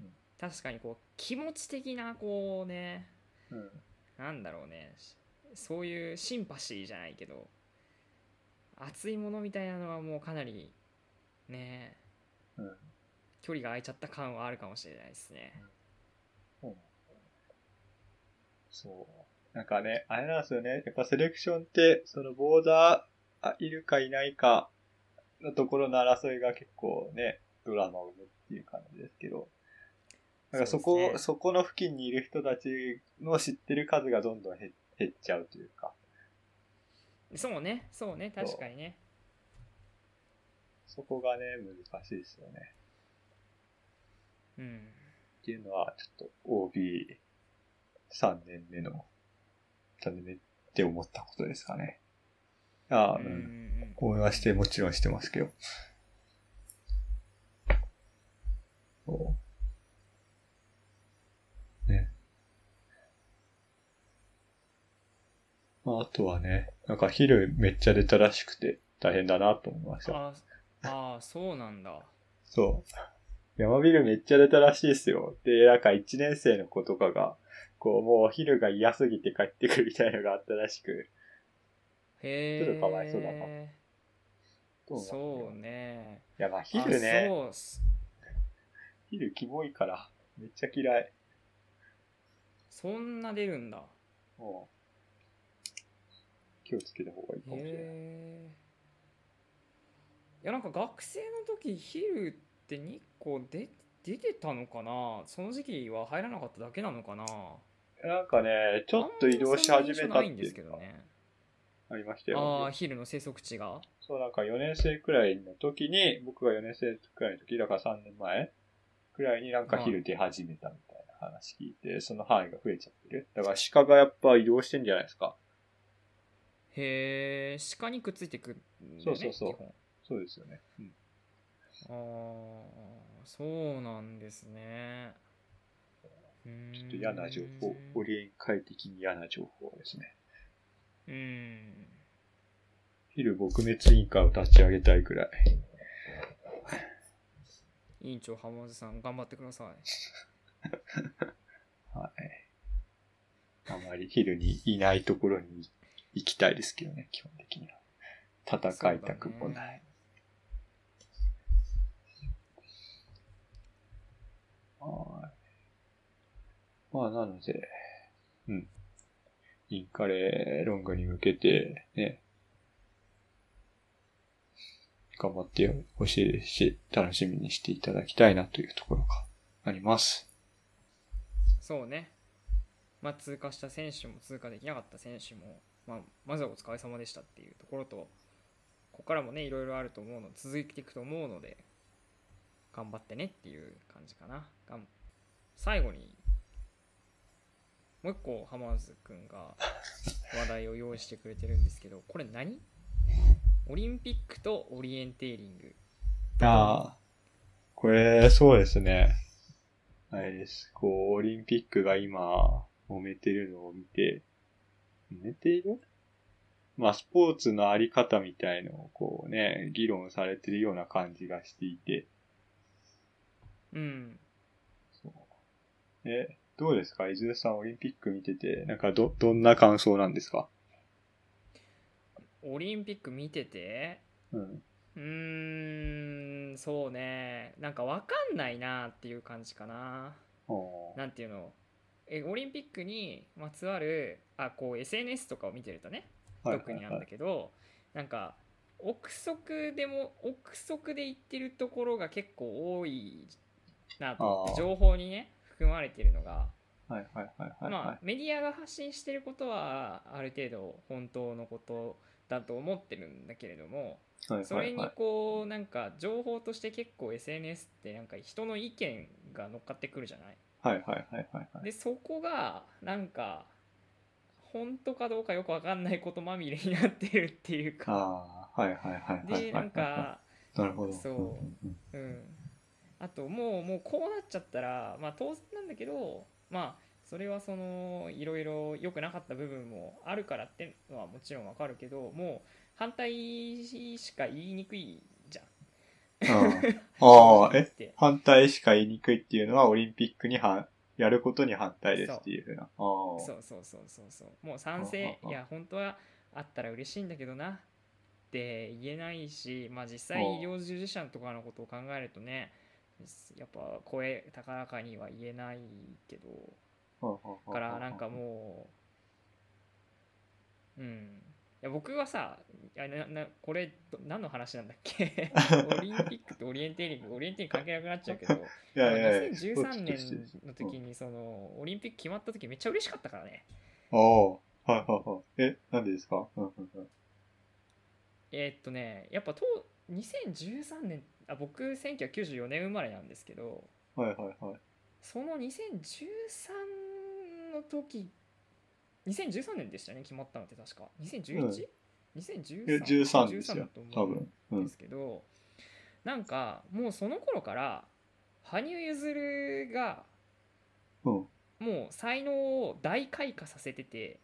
うん確かにこう気持ち的なこうねうん。なんだろうねそういうシンパシーじゃないけど熱いものみたいなのはもうかなりねうん。距離が空いちゃった感はあるかもしれないですねそう。なんかね、あれなんですよね。やっぱセレクションって、そのボーダーあいるかいないかのところの争いが結構ね、ドラマを生むっていう感じですけど。なんかそこ、そねこの付近にいる人たちの知ってる数がどんどん減減っちゃうというか。そうねそうね確かにねそこがね、難しいですよね。うんっていうのは、ちょっと OB3 年目の、3年目って思ったことですかね。ああ、うん応援はして、もちろんしてますけど。そう。ね。まあ、あとはね、なんか昼めっちゃ出たらしくて大変だなと思いました。ああーそうなんだそう。山ビルめっちゃ出たらしいですよ。で、なんか1年生の子とかが、こう、もう昼が嫌すぎて帰ってくるみたいなのがあったらしく。へえちょっとかわいそうだなそうねいや、まあ昼ね、あそう昼キモいから、めっちゃ嫌い。そんな出るんだ。もう、気をつけた方がいいかもしれない。いやなんか学生の時昼って日光で出てたのかな？その時期は入らなかっただけなのかな？なんかね、ちょっと移動し始めたっていんですいうのがけどね。ありましたあよあ。昼の生息地が？そう、なんか4年生くらいの時に、僕が4年生くらいの時、だから3年前くらいになんか昼出始めたみたいな話聞いて、その範囲が増えちゃってる。だから鹿がやっぱ移動してんじゃないですか。へえ鹿にくっついてくるんだよねそうそうそうそうですよね。うん。ああそうなんですねちょっと嫌な情報、オリエン会的に嫌な情報ですね。うん昼撲滅委員会を立ち上げたいくらい。委員長浜津さん頑張ってください はい。あまり昼にいないところに行きたいですけどね、基本的には。戦いたくもない。はい。まあ、なので、うん。インカレロングに向けて、ね、頑張ってほしいですし、楽しみにしていただきたいなというところがあります。そうね、まあ、通過した選手も通過できなかった選手も、まあ、まずはお疲れ様でしたっていうところとここからもねいろいろあると思うの続いていくと思うので頑張ってねっていう感じかな。最後にもう一個浜津くんが話題を用意してくれてるんですけどこれ何？オリンピックとオリエンテーリングああ、これ、そうですね。あれです。こう、オリンピックが今、も揉めてるのを見て、揉めている？まあ、スポーツのあり方みたいのをこうね、議論されてるような感じがしていて、うん。そう。え、どうですか？伊豆さんオリンピック見てて、なんかど、どんな感想なんですか？オリンピック見てて、うん。うーん、そうね。なんかわかんないなっていう感じかな。おーなんていうのえオリンピックにまつわるあこう SNS とかを見てるとねはい特になんだけど、なんか憶測でも憶測で言ってるところが結構多いなと思っあーて情報にね含まれてるのが、はいはいはいはい、まはい。あメディアが発信してることはある程度本当のことだと思ってるんだけれどもはいそれにこうなんか情報として結構 SNS ってなんか人の意見が乗っかってくるじゃない？はいはいはいはいはい。でそこがなんか本当かどうかよくわかんないことまみれになってるっていうかああ、はいはいはい。でなんか なるほど。そううんあともうもうこうなっちゃったらまあ当然なんだけどまあそれはそのいろいろ良くなかった部分もあるからってのはもちろんわかるけどもう反対しか言いにくいじゃん。うん。ああ、え？反対しか言いにくいっていうのはオリンピックにはやることに反対ですっていうふうな。そうそうそうそうそう。もう賛成。いや本当はあったら嬉しいんだけどなって言えないしまあ実際はあ医療従事者とかのことを考えるとねやっぱ声高らかには言えないけどだからなんかもううん。いや僕はさいやななこれど何の話なんだっけ？オリンピックとオリエンテーリングオリエンテーリング関係なくなっちゃうけどう、いやいやいや、2013年年の時にそのオリンピック決まった時めっちゃ嬉しかったからね。ああ、はいはいはい。え、なんでですか？えーっとねやっぱと2013年あ僕1994年生まれなんですけどはいはいはい。その2013の時2013年でしたね決まったのって確か 2011?、2013え、13ですよだと、思。ううんんで。すけど、なんかもうその頃から羽生結弦がうん。もう才能を大開花させてて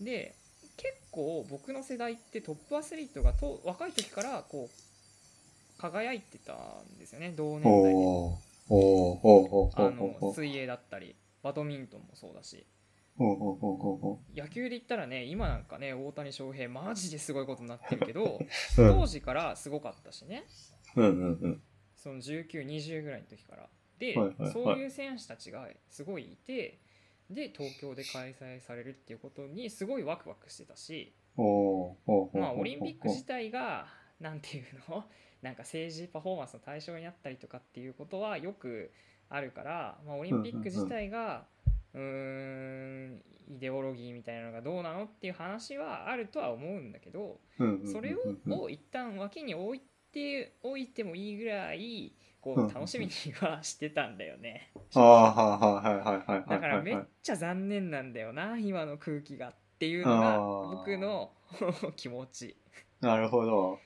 で結構僕の世代ってトップアスリートがと若い時からこう輝いてたんですよね同う。年代であ。の水泳だったりバドミントンもそうだし野球で言ったらね今なんかね大谷翔平マジですごいことになってるけど う。当時からすごかったしねうんうんうん。その1920ぐらいの時からで、はいはいはいそういう選手たちがすごいいてで東京で開催されるっていうことにすごいワクワクしてたし。まあオリンピック自体がなんていうの？なんか政治パフォーマンスの対象になったりとかっていうことはよくあるから、まあ、オリンピック自体がうーんイデオロギーみたいなのがどうなのっていう話はあるとは思うんだけどそれをを一旦脇に置いておいてもいいぐらいこう楽しみにはしてたんだよね。ああ、はいはいはいはいはいはい。だからめっはいちゃ残念なんだよな今の空気がっていうのが僕の 気持ち。なるほど。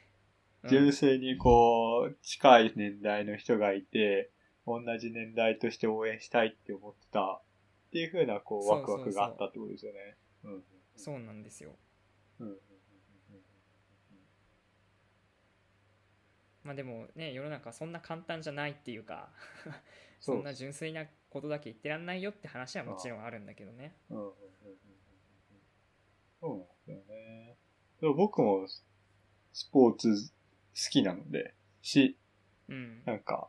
うん。純粋にこう、近い年代の人がいて、同じ年代として応援したいって思ってたっていう風なこう、ワクワクがあったってことですよね。そうなんですよ。うまあでもね世の中はそんな簡単じゃないっていうか そんな純粋なことだけ言ってらんないよって話はもちろんあるんだけどね。うん。そうなんですよね。でも僕もスポーツ好きなので、し、うん。なんか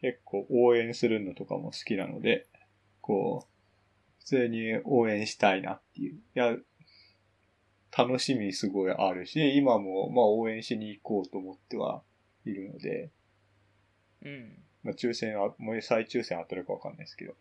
結構応援するのとかも好きなので、こう、普通に応援したいなっていう。いや、楽しみすごいあるし、今もまあ応援しに行こうと思ってはいるので、うん。まあ抽選は、もう再抽選当たるかわかんないですけど。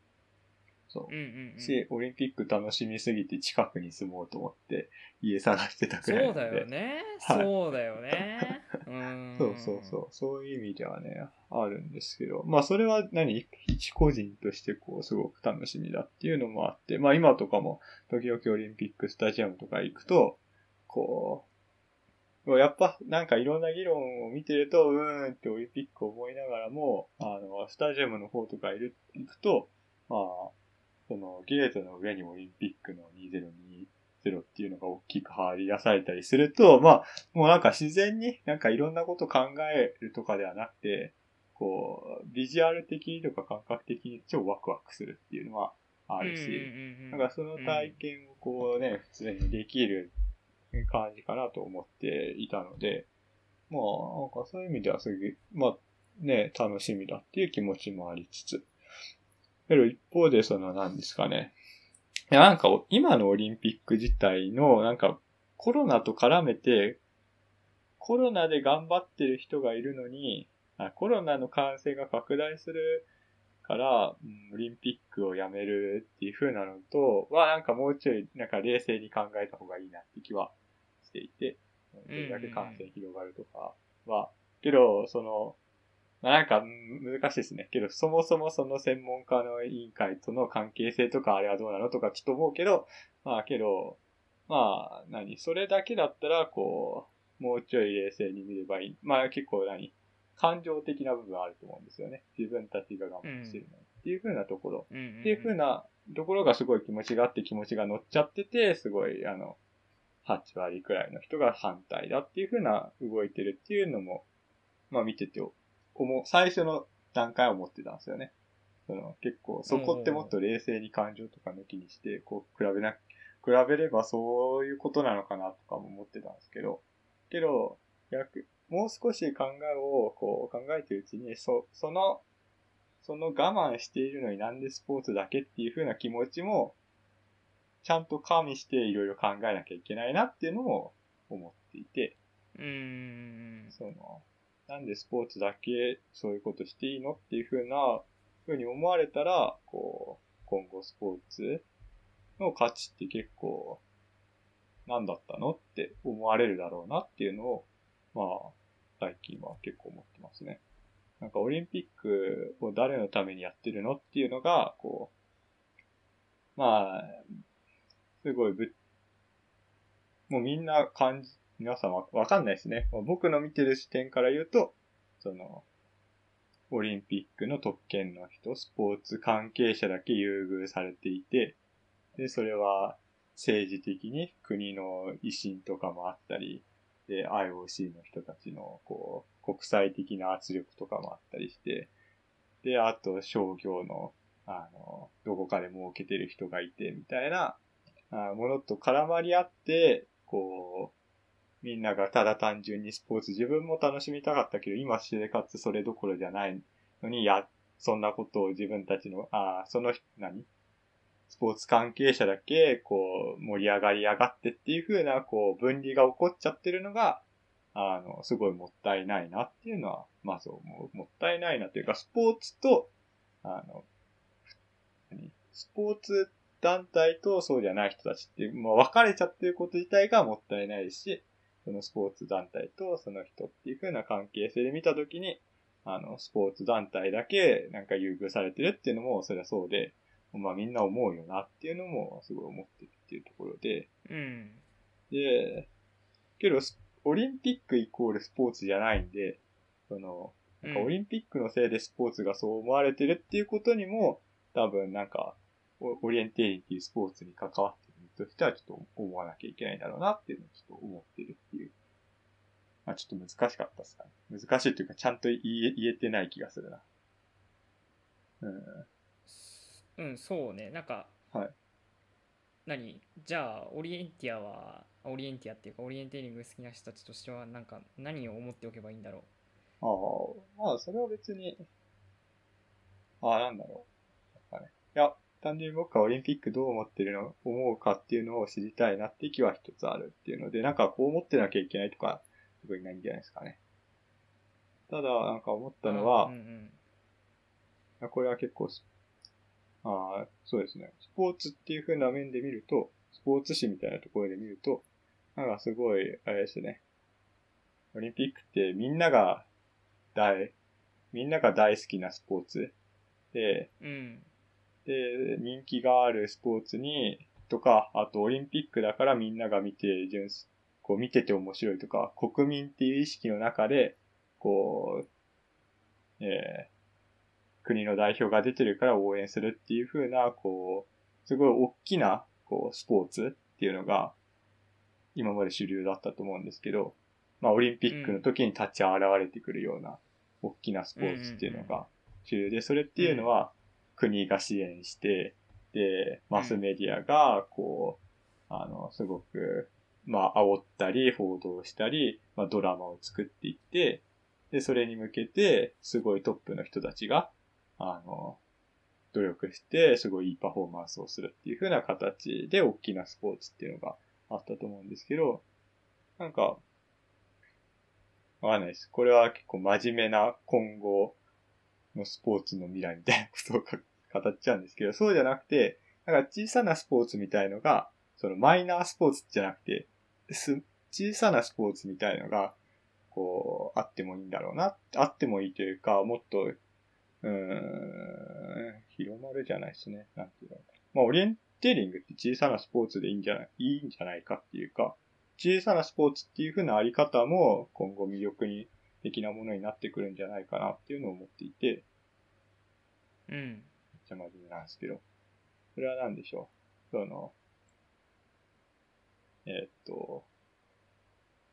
そううん。うんうん。し、オリンピック楽しみすぎて近くに住もうと思って家探してたくらいそう。だよね。はいそうだよね。うん。そうそうそう。そういう意味ではね、あるんですけど。まあそれは何？一個人としてこう、すごく楽しみだっていうのもあって、まあ今とかも、時々オリンピックスタジアムとか行くと、こう、やっぱなんかいろんな議論を見てると、うーんってオリンピックを思いながらも、あの、スタジアムの方とかいる行くと、まあ、そのゲートの上にオリンピックの2020っていうのが大きく張り出されたりすると、まあ、もうなんか自然になんかいろんなこと考えるとかではなくて、こう、ビジュアル的にとか感覚的に超ワクワクするっていうのはあるし、なんかその体験をこうね、普通にできる感じかなと思っていたので、まあ、なんかそういう意味ではすげえ、まあね、楽しみだっていう気持ちもありつつ、けど一方でその何ですかね、いやなんか今のオリンピック自体のなんかコロナと絡めて、コロナで頑張ってる人がいるのに、コロナの感染が拡大するから、うん、オリンピックをやめるっていう風なのとは、なんかもうちょい、なんか冷静に考えた方がいいなって気はしていて、どれだけ感染広がるとかは、けど、その、なんか難しいですね。けど、そもそもその専門家の委員会との関係性とかあれはどうなのとかちょっと思うけど、まあけど、まあ、何それだけだったら、こう、もうちょい冷静に見ればいい。まあ結構何感情的な部分あると思うんですよね。自分たちが頑張ってるのに。っていう風なところ。っていう風なところがすごい気持ちがあって気持ちが乗っちゃってて、すごい、あの、8割くらいの人が反対だっていう風な動いてるっていうのも、まあ見てて、思う、最初の段階は思ってたんですよね。その結構、そこってもっと冷静に感情とか抜きにして、こう、比べな、比べればそういうことなのかなとかも思ってたんですけど、けど、逆、もう少し考えをこう考えてるうちに、そ、その、その我慢しているのになんでスポーツだけっていう風な気持ちも、ちゃんと加味していろいろ考えなきゃいけないなっていうのを思っていて、うん。その、なんでスポーツだけそういうことしていいのっていう風な、風に思われたら、こう、今後スポーツの価値って結構、何だったのって思われるだろうなっていうのをまあ、最近は結構思ってますね。なんかオリンピックを誰のためにやってるのっていうのが、こう、まあ、すごいぶ、もうみんな感じ、皆さんわわかんないですね。僕の見てる視点から言うと、その、オリンピックの特権の人、スポーツ関係者だけ優遇されていて、で、それは政治的に国の威信とかもあったり、で、IOC の人たちの、こう、国際的な圧力とかもあったりして、で、あと商業の、あの、どこかで儲けてる人がいて、みたいな、あものと絡まり合って、こう、みんながただ単純にスポーツ自分も楽しみたかったけど、今生活それどころじゃないのに、や、そんなことを自分たちの、ああその、何？スポーツ関係者だけ、こう、盛り上がり上がってっていう風な、こう、分離が起こっちゃってるのが、あの、すごいもったいないなっていうのは、まず思う。もったいないなというか、スポーツと、あの、スポーツ団体とそうじゃない人たちっていう、まあ、分かれちゃってること自体がもったいないし、そのスポーツ団体とその人っていう風な関係性で見たときに、あの、スポーツ団体だけなんか優遇されてるっていうのも、それはそうで、まあみんな思うよなっていうのもすごい思ってるっていうところで、うん。で、けど、オリンピックイコールスポーツじゃないんで、その、なんかオリンピックのせいでスポーツがそう思われてるっていうことにも、多分なんか、オリエンテーリングっていうスポーツに関わっとしてはちょっと思わなきゃいけないんだろうなっていうのをちょっと思ってるっていう。まあちょっと難しかったですかね。難しいというかちゃんと言え言えてない気がするな。うん。うんそうねなんかはい何？じゃあオリエンティアはオリエンティアっていうかオリエンテーリング好きな人たちとしてはなんか何を思っておけばいいんだろう？ああまあそれは別にああなんだろうなんかねいや単純に僕はオリンピックどう思ってるの思うかっていうのを知りたいなって気は一つあるっていうのでなんかこう思ってなきゃいけないとか特にないんじゃないですかねただなんか思ったのは、うんうん、これは結構ああ、そうですね。スポーツっていう風な面で見ると、スポーツ誌みたいなところで見ると、なんかすごい、あれですね。オリンピックってみんなが大、みんなが大好きなスポーツで、うん、で、人気があるスポーツに、とか、あとオリンピックだからみんなが見て、純こう見てて面白いとか、国民っていう意識の中で、こう、えー、国の代表が出てるから応援するっていう風な、こう、すごい大きな、こう、スポーツっていうのが、今まで主流だったと思うんですけど、まあ、オリンピックの時に立ち現れてくるような、大きなスポーツっていうのが主流で、それっていうのは、国が支援して、で、マスメディアが、こう、あの、すごく、まあ、煽ったり、報道したり、まあ、ドラマを作っていって、で、それに向けて、すごいトップの人たちが、あの、努力して、すごいいいパフォーマンスをするっていう風な形で、大きなスポーツっていうのがあったと思うんですけど、なんか、わかんないです。これは結構真面目な今後のスポーツの未来みたいなことを語っちゃうんですけど、そうじゃなくて、なんか小さなスポーツみたいのが、そのマイナースポーツじゃなくて、す、小さなスポーツみたいのが、こう、あってもいいんだろうな。あってもいいというか、もっと、うん、広まるじゃないですね。なんていうの。まあ、オリエンテーリングって小さなスポーツでいいんじゃない、いいんじゃないかっていうか、小さなスポーツっていう風なあり方も今後魅力に的なものになってくるんじゃないかなっていうのを思っていて、うん。めっちゃ真面目なんですけど、それは何でしょう？その、えー、っと、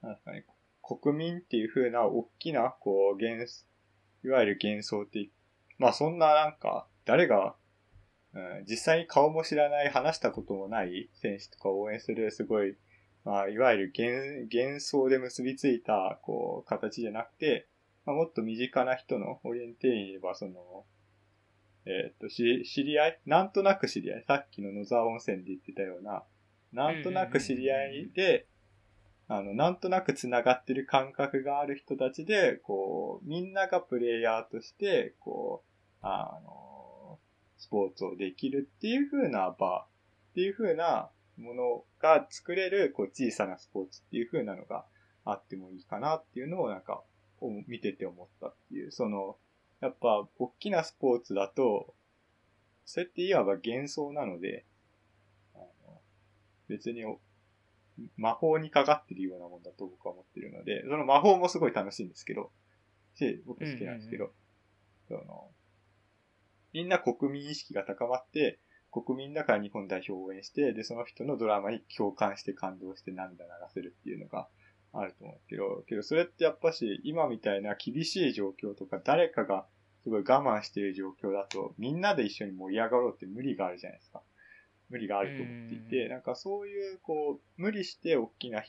なんですかね、国民っていう風な大きな、こう、幻、いわゆる幻想的、まあそんななんか、誰が、うん、実際に顔も知らない、話したこともない選手とか応援するすごいまあ、いわゆる幻幻想で結びついた、こう、形じゃなくて、まあ、もっと身近な人のオリエンテーリン言えば、その、えー、っと、し、知り合いなんとなく知り合いさっきの野沢温泉で言ってたような、なんとなく知り合いで、あの、なんとなく繋がってる感覚がある人たちで、こう、みんながプレイヤーとして、こう、あの、スポーツをできるっていう風な場、っていう風なものが作れる、こう、小さなスポーツっていう風なのがあってもいいかなっていうのをなんか、見てて思ったっていう、その、やっぱ、大きなスポーツだと、それっていわば幻想なので、あの別に魔法にかかってるようなもんだと僕は思ってるので、その魔法もすごい楽しいんですけど、し、僕好きなんですけど、その、みんな国民意識が高まって、国民だから日本代表を応援して、で、その人のドラマに共感して感動して涙流せるっていうのがあると思うけど、けどそれってやっぱし今みたいな厳しい状況とか誰かがすごい我慢している状況だとみんなで一緒に盛り上がろうって無理があるじゃないですか。無理があると思っていて、なんかそういうこう、無理して大きな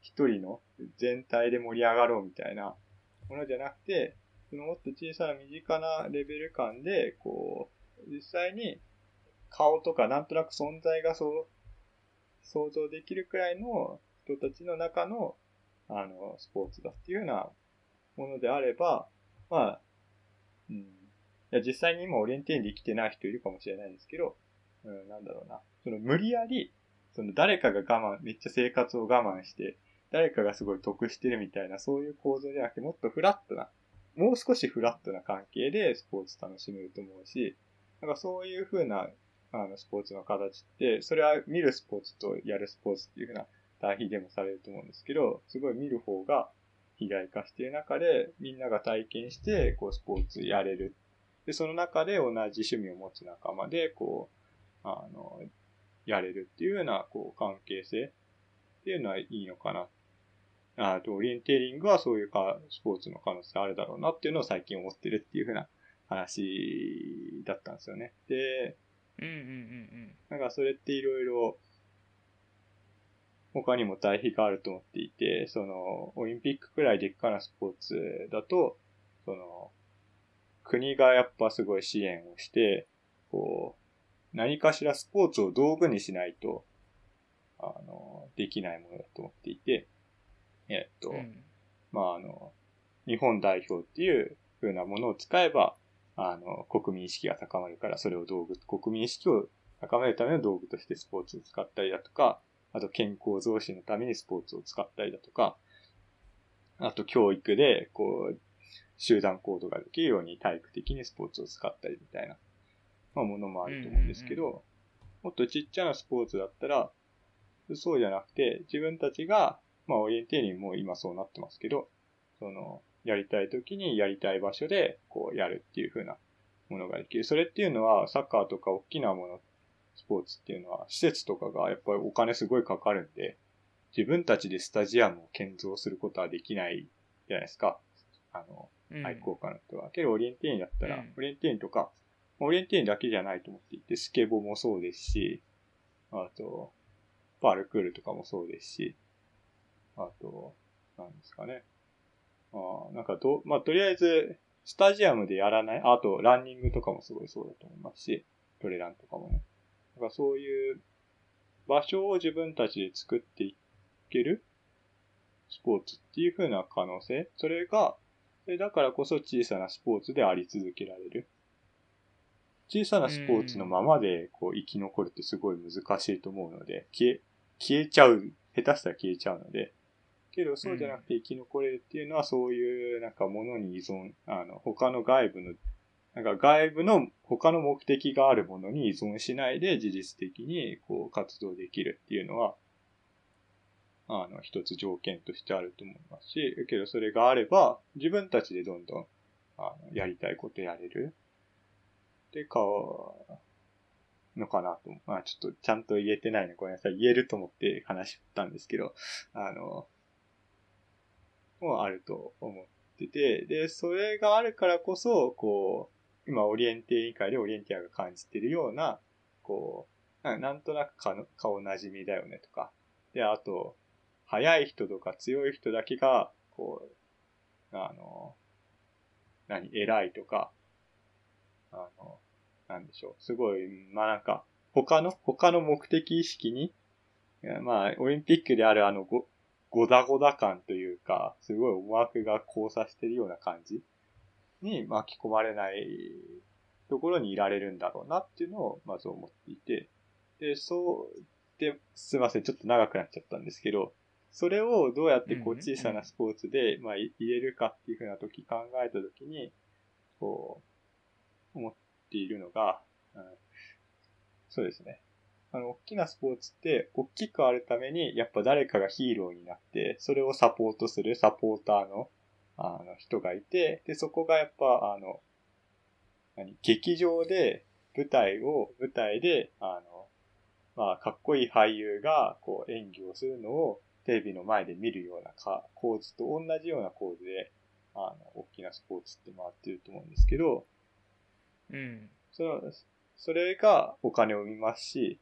一人の全体で盛り上がろうみたいなものじゃなくて、そのもっと小さな身近なレベル感で、こう、実際に顔とかなんとなく存在がそう、想像できるくらいの人たちの中の、あの、スポーツだっていうようなものであれば、まあ、うん。いや、実際に今オリエンテーンで生きてない人いるかもしれないですけど、うん、なんだろうな。その無理やり、その誰かが我慢、めっちゃ生活を我慢して、誰かがすごい得してるみたいな、そういう構造じゃなくて、もっとフラットな、もう少しフラットな関係でスポーツ楽しめると思うし、なんかそういう風なあの、スポーツの形って、それは見るスポーツとやるスポーツっていうふうな対比でもされると思うんですけど、すごい見る方が被害化している中で、みんなが体験して、こう、スポーツやれる。で、その中で同じ趣味を持つ仲間で、こう、あの、やれるっていうような、こう、関係性っていうのはいいのかな。あと、オリエンテーリングはそういうか、スポーツの可能性あるだろうなっていうのを最近思ってるっていうふうな話だったんですよね。で、うんうんうんうん。なんかそれっていろいろ、他にも対比があると思っていて、その、オリンピックくらいでっかなスポーツだと、その、国がやっぱすごい支援をして、こう、何かしらスポーツを道具にしないと、あの、できないものだと思っていて、えっと、うん、まああの、日本代表っていう風なものを使えば、あの、国民意識が高まるから、それを道具、国民意識を高めるための道具としてスポーツを使ったりだとか、あと健康増進のためにスポーツを使ったりだとか、あと教育で、こう、集団行動ができるように体育的にスポーツを使ったりみたいな、まあ、ものもあると思うんですけど、もっとちっちゃなスポーツだったら、そうじゃなくて、自分たちが、まあ、オリエンテーリングも今そうなってますけど、その、やりたい時にやりたい場所で、こう、やるっていう風なものができる。それっていうのは、サッカーとか大きなものスポーツっていうのは、施設とかがやっぱりお金すごいかかるんで、自分たちでスタジアムを建造することはできないじゃないですか。あの、愛好家の人は。けど、オリエンテーリンだったら、オリエンテーリンとか、オリエンテーリンだけじゃないと思っていて、スケボーもそうですし、あと、パルクールとかもそうですし、あと、なんですかね。あなんかど、まあ、とりあえず、スタジアムでやらない、あと、ランニングとかもすごいそうだと思いますし、トレランとかもね。なんかそういう場所を自分たちで作っていけるスポーツっていう風な可能性それが、だからこそ小さなスポーツであり続けられる。小さなスポーツのままでこう生き残るってすごい難しいと思うので、消え、消えちゃう、下手したら消えちゃうので、けどそうじゃなくて生き残れるっていうのはそういうなんかものに依存、あの、他の外部の、なんか外部の他の目的があるものに依存しないで事実的にこう活動できるっていうのは、あの、一つ条件としてあると思いますし、けどそれがあれば自分たちでどんどん、あの、やりたいことやれる。で、か、のかなと。まあちょっとちゃんと言えてないのごめんなさい。言えると思って話したんですけど、あの、もあると思ってて、で、それがあるからこそ、こう、今オリエンティア委員会でオリエンティアが感じてるような、こう、なんとなく顔顔なじみだよねとか。で、あと、速い人とか強い人だけが、こう、あの、何、偉いとか、あの、なんでしょう。すごい、まあなんか、他の、他の目的意識に、まあ、オリンピックであるあのご、ごだごだ感というか、すごい思惑が交差してるような感じに巻き込まれないところにいられるんだろうなっていうのを、まず思っていて、で、そう、で、すいません、ちょっと長くなっちゃったんですけど、それをどうやってこう小さなスポーツで、まあ、入れるかっていうふうな時考えた時に、こう、思っているのが、うん、そうですね。あの、大きなスポーツって、大きくあるために、やっぱ誰かがヒーローになって、それをサポートするサポーターの、あの、人がいて、で、そこがやっぱ、あの、何、劇場で、舞台を、舞台で、あの、まあ、かっこいい俳優が、こう、演技をするのを、テレビの前で見るようなか構図と同じような構図で、あの、大きなスポーツって回ってると思うんですけど、うん。その、それがお金を生みますし、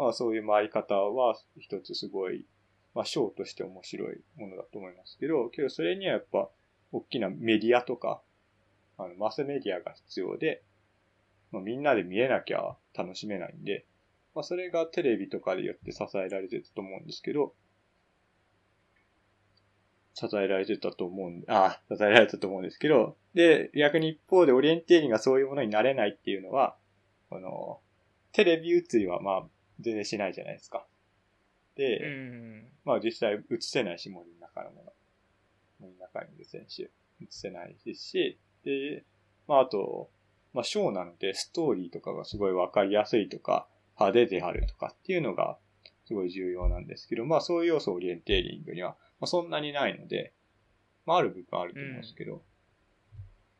まあそういう回り方は一つすごい、まあショーとして面白いものだと思いますけど、けどそれにはやっぱ大きなメディアとか、あのマスメディアが必要で、まあ、みんなで見えなきゃ楽しめないんで、まあそれがテレビとかでよって支えられてたと思うんですけど、支えられてたと思うん、あ、支えられたと思うんですけど、で、逆に一方でオリエンテーリンがそういうものになれないっていうのは、この、テレビ映りはまあ、全然しないじゃないですか。で、うん、まあ実際映せないし、森の中のもの。森の中にいる選手、映せないですし、で、まああと、まあショーなのでストーリーとかがすごいわかりやすいとか、派手であるとかっていうのがすごい重要なんですけど、まあそういう要素オリエンテーリングには、まあ、そんなにないので、まあある部分あると思うんですけど、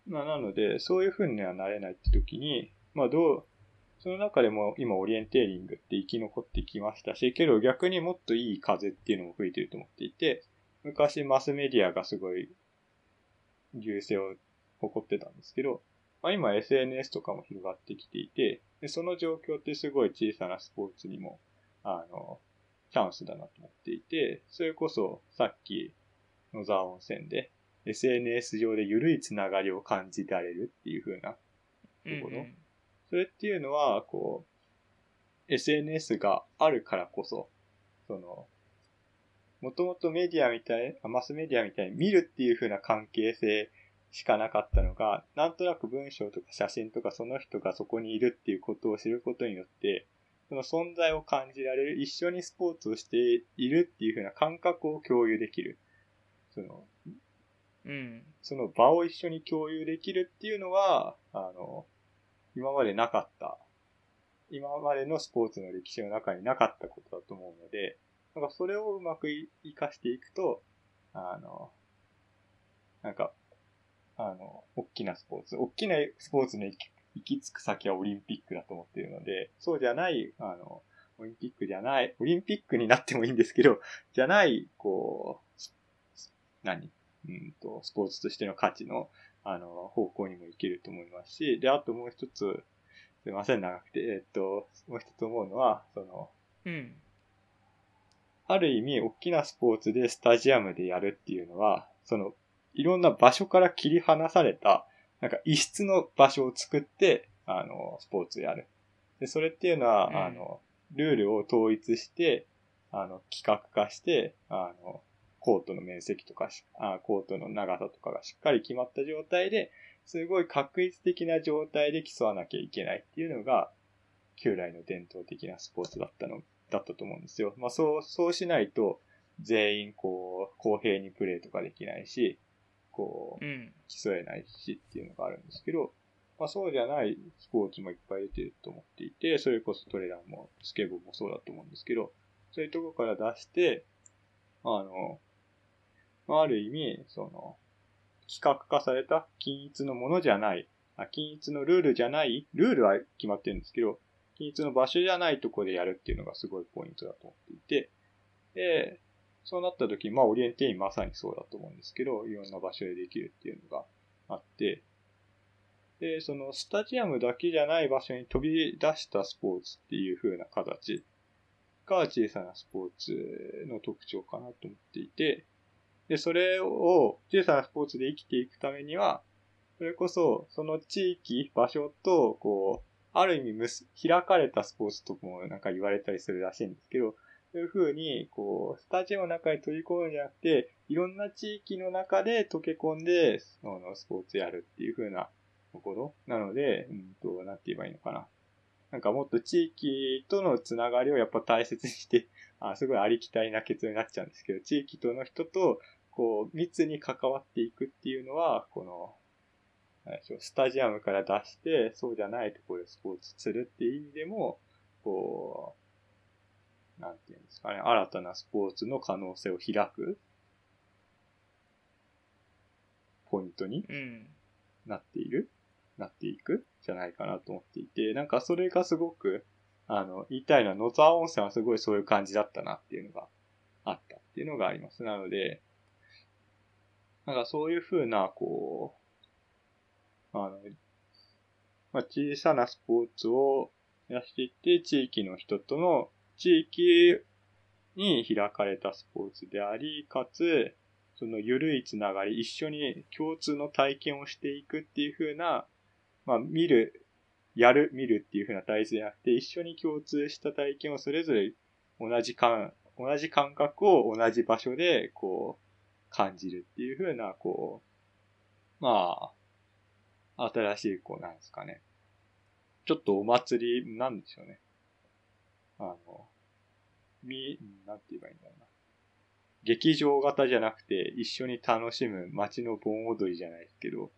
うん、まあなので、そういう風にはなれないって時に、まあどう、その中でも今オリエンテーリングって生き残ってきましたし、けど逆にもっといい風っていうのも吹いてると思っていて、昔マスメディアがすごい優勢を誇ってたんですけど、まあ、今 SNS とかも広がってきていて、でその状況ってすごい小さなスポーツにも、あの、チャンスだなと思っていて、それこそさっき野沢温泉で SNS 上で緩いつながりを感じられるっていう風なところ。うんうんそれっていうのは、こう、SNS があるからこそ、その、もともとメディアみたい、マスメディアみたいに見るっていう風な関係性しかなかったのが、なんとなく文章とか写真とかその人がそこにいるっていうことを知ることによって、その存在を感じられる、一緒にスポーツをしているっていう風な感覚を共有できる。その、うん。その場を一緒に共有できるっていうのは、あの、今までなかった、今までのスポーツの歴史の中になかったことだと思うので、なんかそれをうまく活かしていくと、あの、なんか、あの、大きなスポーツ、大きなスポーツの行き着く先はオリンピックだと思っているので、そうじゃない、あの、オリンピックじゃない、オリンピックになってもいいんですけど、じゃない、こう、何？うんと、スポーツとしての価値の、あの、方向にもいけると思いますし、で、あともう一つ、すいません、長くて、えっと、もう一つ思うのは、その、うん。ある意味、大きなスポーツでスタジアムでやるっていうのは、その、いろんな場所から切り離された、なんか異質の場所を作って、あの、スポーツやる。で、それっていうのは、うん、あの、ルールを統一して、あの、企画化して、あの、コートの面積とかあ、コートの長さとかがしっかり決まった状態で、すごい確率的な状態で競わなきゃいけないっていうのが、旧来の伝統的なスポーツだったの、だったと思うんですよ。まあそう、そうしないと、全員こう、公平にプレーとかできないし、こう、競えないしっていうのがあるんですけど、まあそうじゃないスポーツもいっぱい出てると思っていて、それこそトレランもスケボーもそうだと思うんですけど、そういうとこから出して、あの、ある意味、その、企画化された均一のものじゃない、あ均一のルールじゃない、ルールは決まってるんですけど、均一の場所じゃないとこでやるっていうのがすごいポイントだと思っていて、で、そうなった時、まあ、オリエンテインまさにそうだと思うんですけど、いろんな場所でできるっていうのがあって、で、そのスタジアムだけじゃない場所に飛び出したスポーツっていう風な形が小さなスポーツの特徴かなと思っていて、で、それを小さなスポーツで生きていくためには、それこそ、その地域、場所と、こう、ある意味むす、開かれたスポーツともなんか言われたりするらしいんですけど、そういう風に、こう、スタジオの中に取り込むんじゃなくて、いろんな地域の中で溶け込んで、そのスポーツやるっていう風なところなので、うんと、なんて言えばいいのかな。なんかもっと地域とのつながりをやっぱ大切にして、あすごいありきたりな結論になっちゃうんですけど、地域との人と、こう、密に関わっていくっていうのは、この、スタジアムから出して、そうじゃないところでスポーツするっていう意味でも、こう、なんていうんですかね、新たなスポーツの可能性を開く、ポイントになっている、うん、なっていくじゃないかなと思っていて、なんかそれがすごく、あの、言いたいのは野沢温泉はすごいそういう感じだったなっていうのがあったっていうのがあります。なので、なんかそういうふうな、こう、あの、まあ、小さなスポーツをやしていって、地域の人との、地域に開かれたスポーツであり、かつ、その緩いつながり、一緒に共通の体験をしていくっていう風な、まあ、見る、やる、見るっていう風な体制じゃなくて、一緒に共通した体験をそれぞれ同じ感、同じ感覚を同じ場所で、こう、感じるっていう風な、こう、まあ、新しい、こう、なんですかね。ちょっとお祭り、なんでしょうね。あの、み、なんて言えばいいんだろうな。劇場型じゃなくて、一緒に楽しむ街の盆踊りじゃないですけど、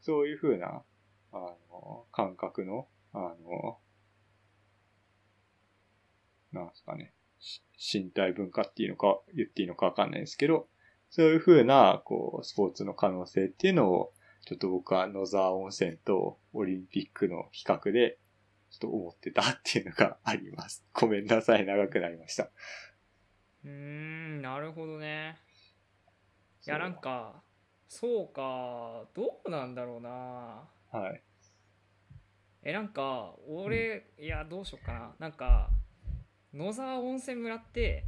そういう風な、あの、感覚の、あの、なんですかね。身体文化っていうのか、言っていいのかわかんないですけど、そういう風な、こう、スポーツの可能性っていうのを、ちょっと僕は野沢温泉とオリンピックの比較で、ちょっと思ってたっていうのがあります。ごめんなさい、長くなりました。うーん、なるほどね。いや、なんか、そうか、どうなんだろうな。はい。え、なんか、俺、いや、どうしよっかな。なんか、野沢温泉村って、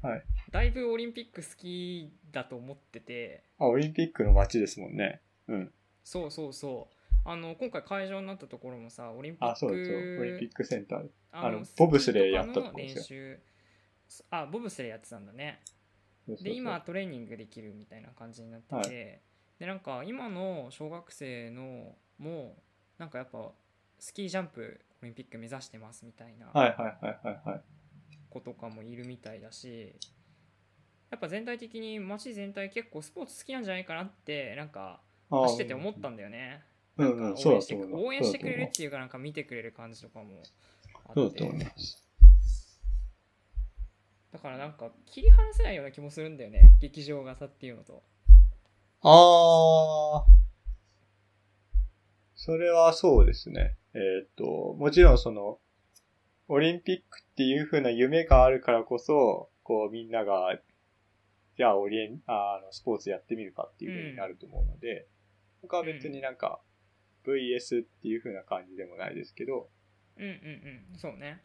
はい。だいぶオリンピック好きだと思ってて。あ、オリンピックの街ですもんね。うん。そうそうそう。あの今回会場になったところもさオリンピックあそうそうオリンピックセンター。あのボブスレーやったところですよ。あボブスレーやってたんだね。で今トレーニングできるみたいな感じになってて、はい、でなんか今の小学生のもなんかやっぱスキージャンプオリンピック目指してますみたいな子とかもいるみたいだしやっぱ全体的に街全体結構スポーツ好きなんじゃないかなってなんか走ってて思ったんだよね。なんか応援して応援してくれるっていうかなんか見てくれる感じとかもあって。だからなんか切り離せないような気もするんだよね劇場型っていうのと。ああ。それはそうですね。えーっと、もちろんその、オリンピックっていう風な夢があるからこそ、こうみんなが、じゃあオリエン、あの、スポーツやってみるかっていう風になると思うので、僕は別になんか、VS っていう風な感じでもないですけど、うんうんうん。そうね。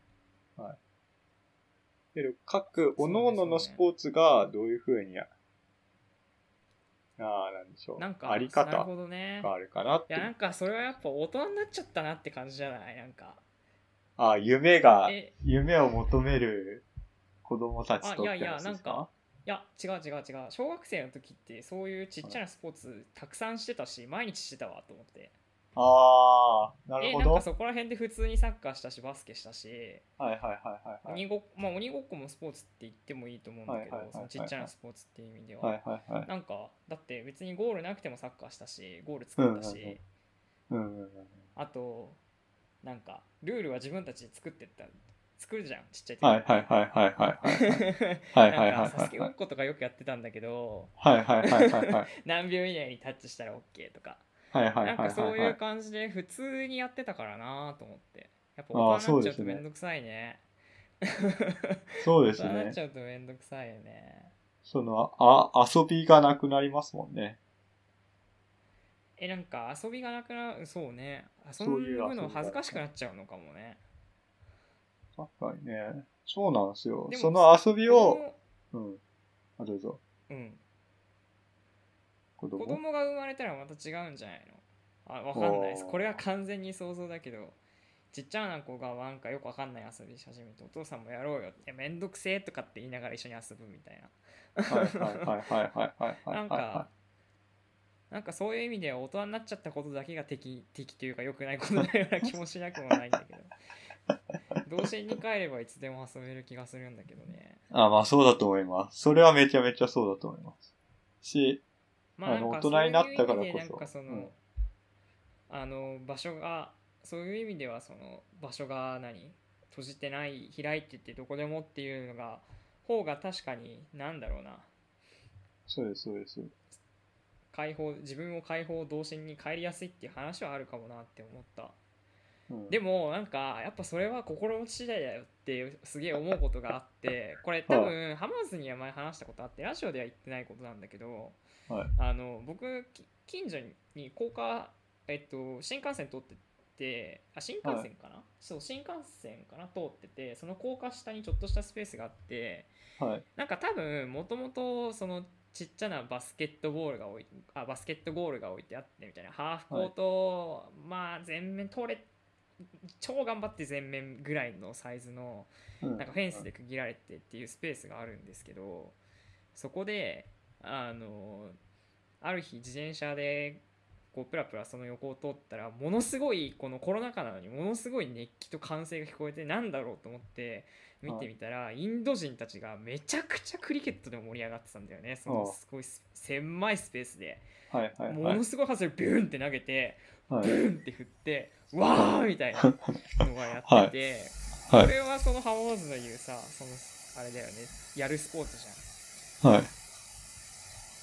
けど各、各々のスポーツがどういう風に、ああ、なんでしょう。なんかあり方があるかなっていや。なんかそれはやっぱ大人になっちゃったなって感じじゃない？なんか。ああ、夢が、え。夢を求める子供たちとってあいやいや話ですかいや違う違う違う小学生の時ってそういうちっちゃなスポーツたくさんしてたし毎日してたわと思ってああ、なるほど。えなんはいかそこら辺で普通にサッカーしたしバスケしたしはいはいはいはい。鬼ごっまあ鬼ごっこもスポーツって言ってもいいと思うんだけどはいはいはいはいそのちっちゃなスポーツっていう意味では、はいはいはい。なんかだって別にゴールなくてもサッカーしたしゴール作ったし、うん。あとなんかルールは自分たちで作ってった作るじゃんちっちゃい時はいはいはいはいはいはい。はいはいはいなんかサスケごはい。っことかよくやってたんだけどはいはいはいはいはい。何秒以内にタッチしたら OK とかはいはいはいはい。なんかそういう感じで普通にやってたからなと思ってやっぱ大人になっちゃうとめんどくさいねそうです大人になっねち。ゃうとめんどくさいよねその、あ、遊びがなくなりますもんね。えなんか遊びがなくなるそうね遊そういう遊びがぶの恥ずかしくなっちゃうのかもね確かにね。そうなんですよその遊び子を、供うん。あ、どうぞ。うん子供？子供が生まれたらまた違うんじゃないの？あわかんないですこれは完全に想像だけどちっちゃな子がなんかよくわかんない遊びし始めてお父さんもやろうよいやめんどくせえとかって言いながら一緒に遊ぶみたいなはいはいはいはいはいはいはい。なんか、なんかそういう意味では大人になっちゃったことだけが敵敵というか良くないことのような気もしなくもないんだけど 童心に帰ればいつでも遊べる気がするんだけどねあ、まあそうだと思います。それはめちゃめちゃそうだと思います。し、あのまあなんか大人になったからこそなんかその、うんあの場所がそういう意味ではその場所が何？閉じてない開いててどこでもっていうのが方が確かになんだろうなそうですそうです。解放自分を解放童心に帰りやすいっていう話はあるかもなって思ったうん、でもなんかやっぱそれは心持ち次第だよってすげえ思うことがあって これ多分ハマーズには前話したことあってラジオでは言ってないことなんだけどはい。あの僕き近所に高架、えっと、新幹線通っててあ新幹線かな、そう新幹線かな通っててその高架下にちょっとしたスペースがあってはい。なんか多分もともとそのちっちゃなバスケットボールが置いあバスケットゴールが置いてあってみたいな。ハーフコート、まあ全面通れ超頑張って全面ぐらいのサイズのうん。なんかフェンスで区切られてっていうスペースがあるんですけどそこであのある日自転車でこうプラプラその横を通ったらものすごいこのコロナ禍なのにものすごい熱気と歓声が聞こえてなんだろうと思って見てみたらインド人たちがめちゃくちゃクリケットで盛り上がってたんだよね。そのすごい狭いスペースで。もはいのすごい外れビューンって投げてはい。ブーンって振ってわーみたいなのがやってて。はいこれはそのハモーズの言うさそのあれだよねやるスポーツじゃんはい。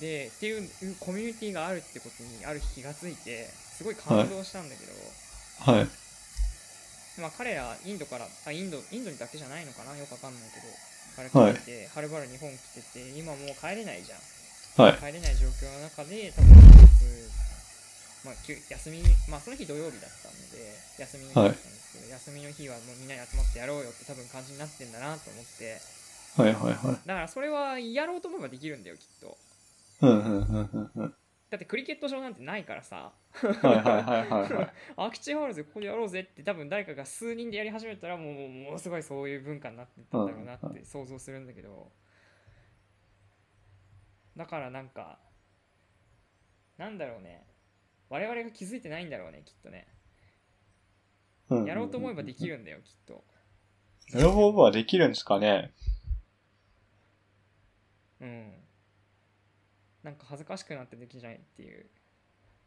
でっていうコミュニティがあるってことにある日気がついてすごい感動したんだけど、はい。まあ彼らインドからあインドインドにだけじゃないのかな？よくわかんないけどから来てて、はるばる日本来てて今もう帰れないじゃんはい。帰れない状況の中で多分まあ、休休みまあその日土曜日だったので休みの日だったんですけど、休みの日はもうみんなで集まってやろうよって多分感じになってんだなと思って。はいはいはい。だからそれはやろうと思えばできるんだよきっと。うんうんうんうんうん。だってクリケット場なんてないからさ。はいはいはいはいはい。空き地ホールズここでやろうぜって多分誰かが数人でやり始めたらもうものすごいそういう文化になってったんだろうなって想像するんだけど。だからなんかなんだろうね我々が気づいてないんだろうねきっとねやろうと思えばできる。るんだよきっとやろうと思えばできるんですかねうんなんか恥ずかしくなってできないっていう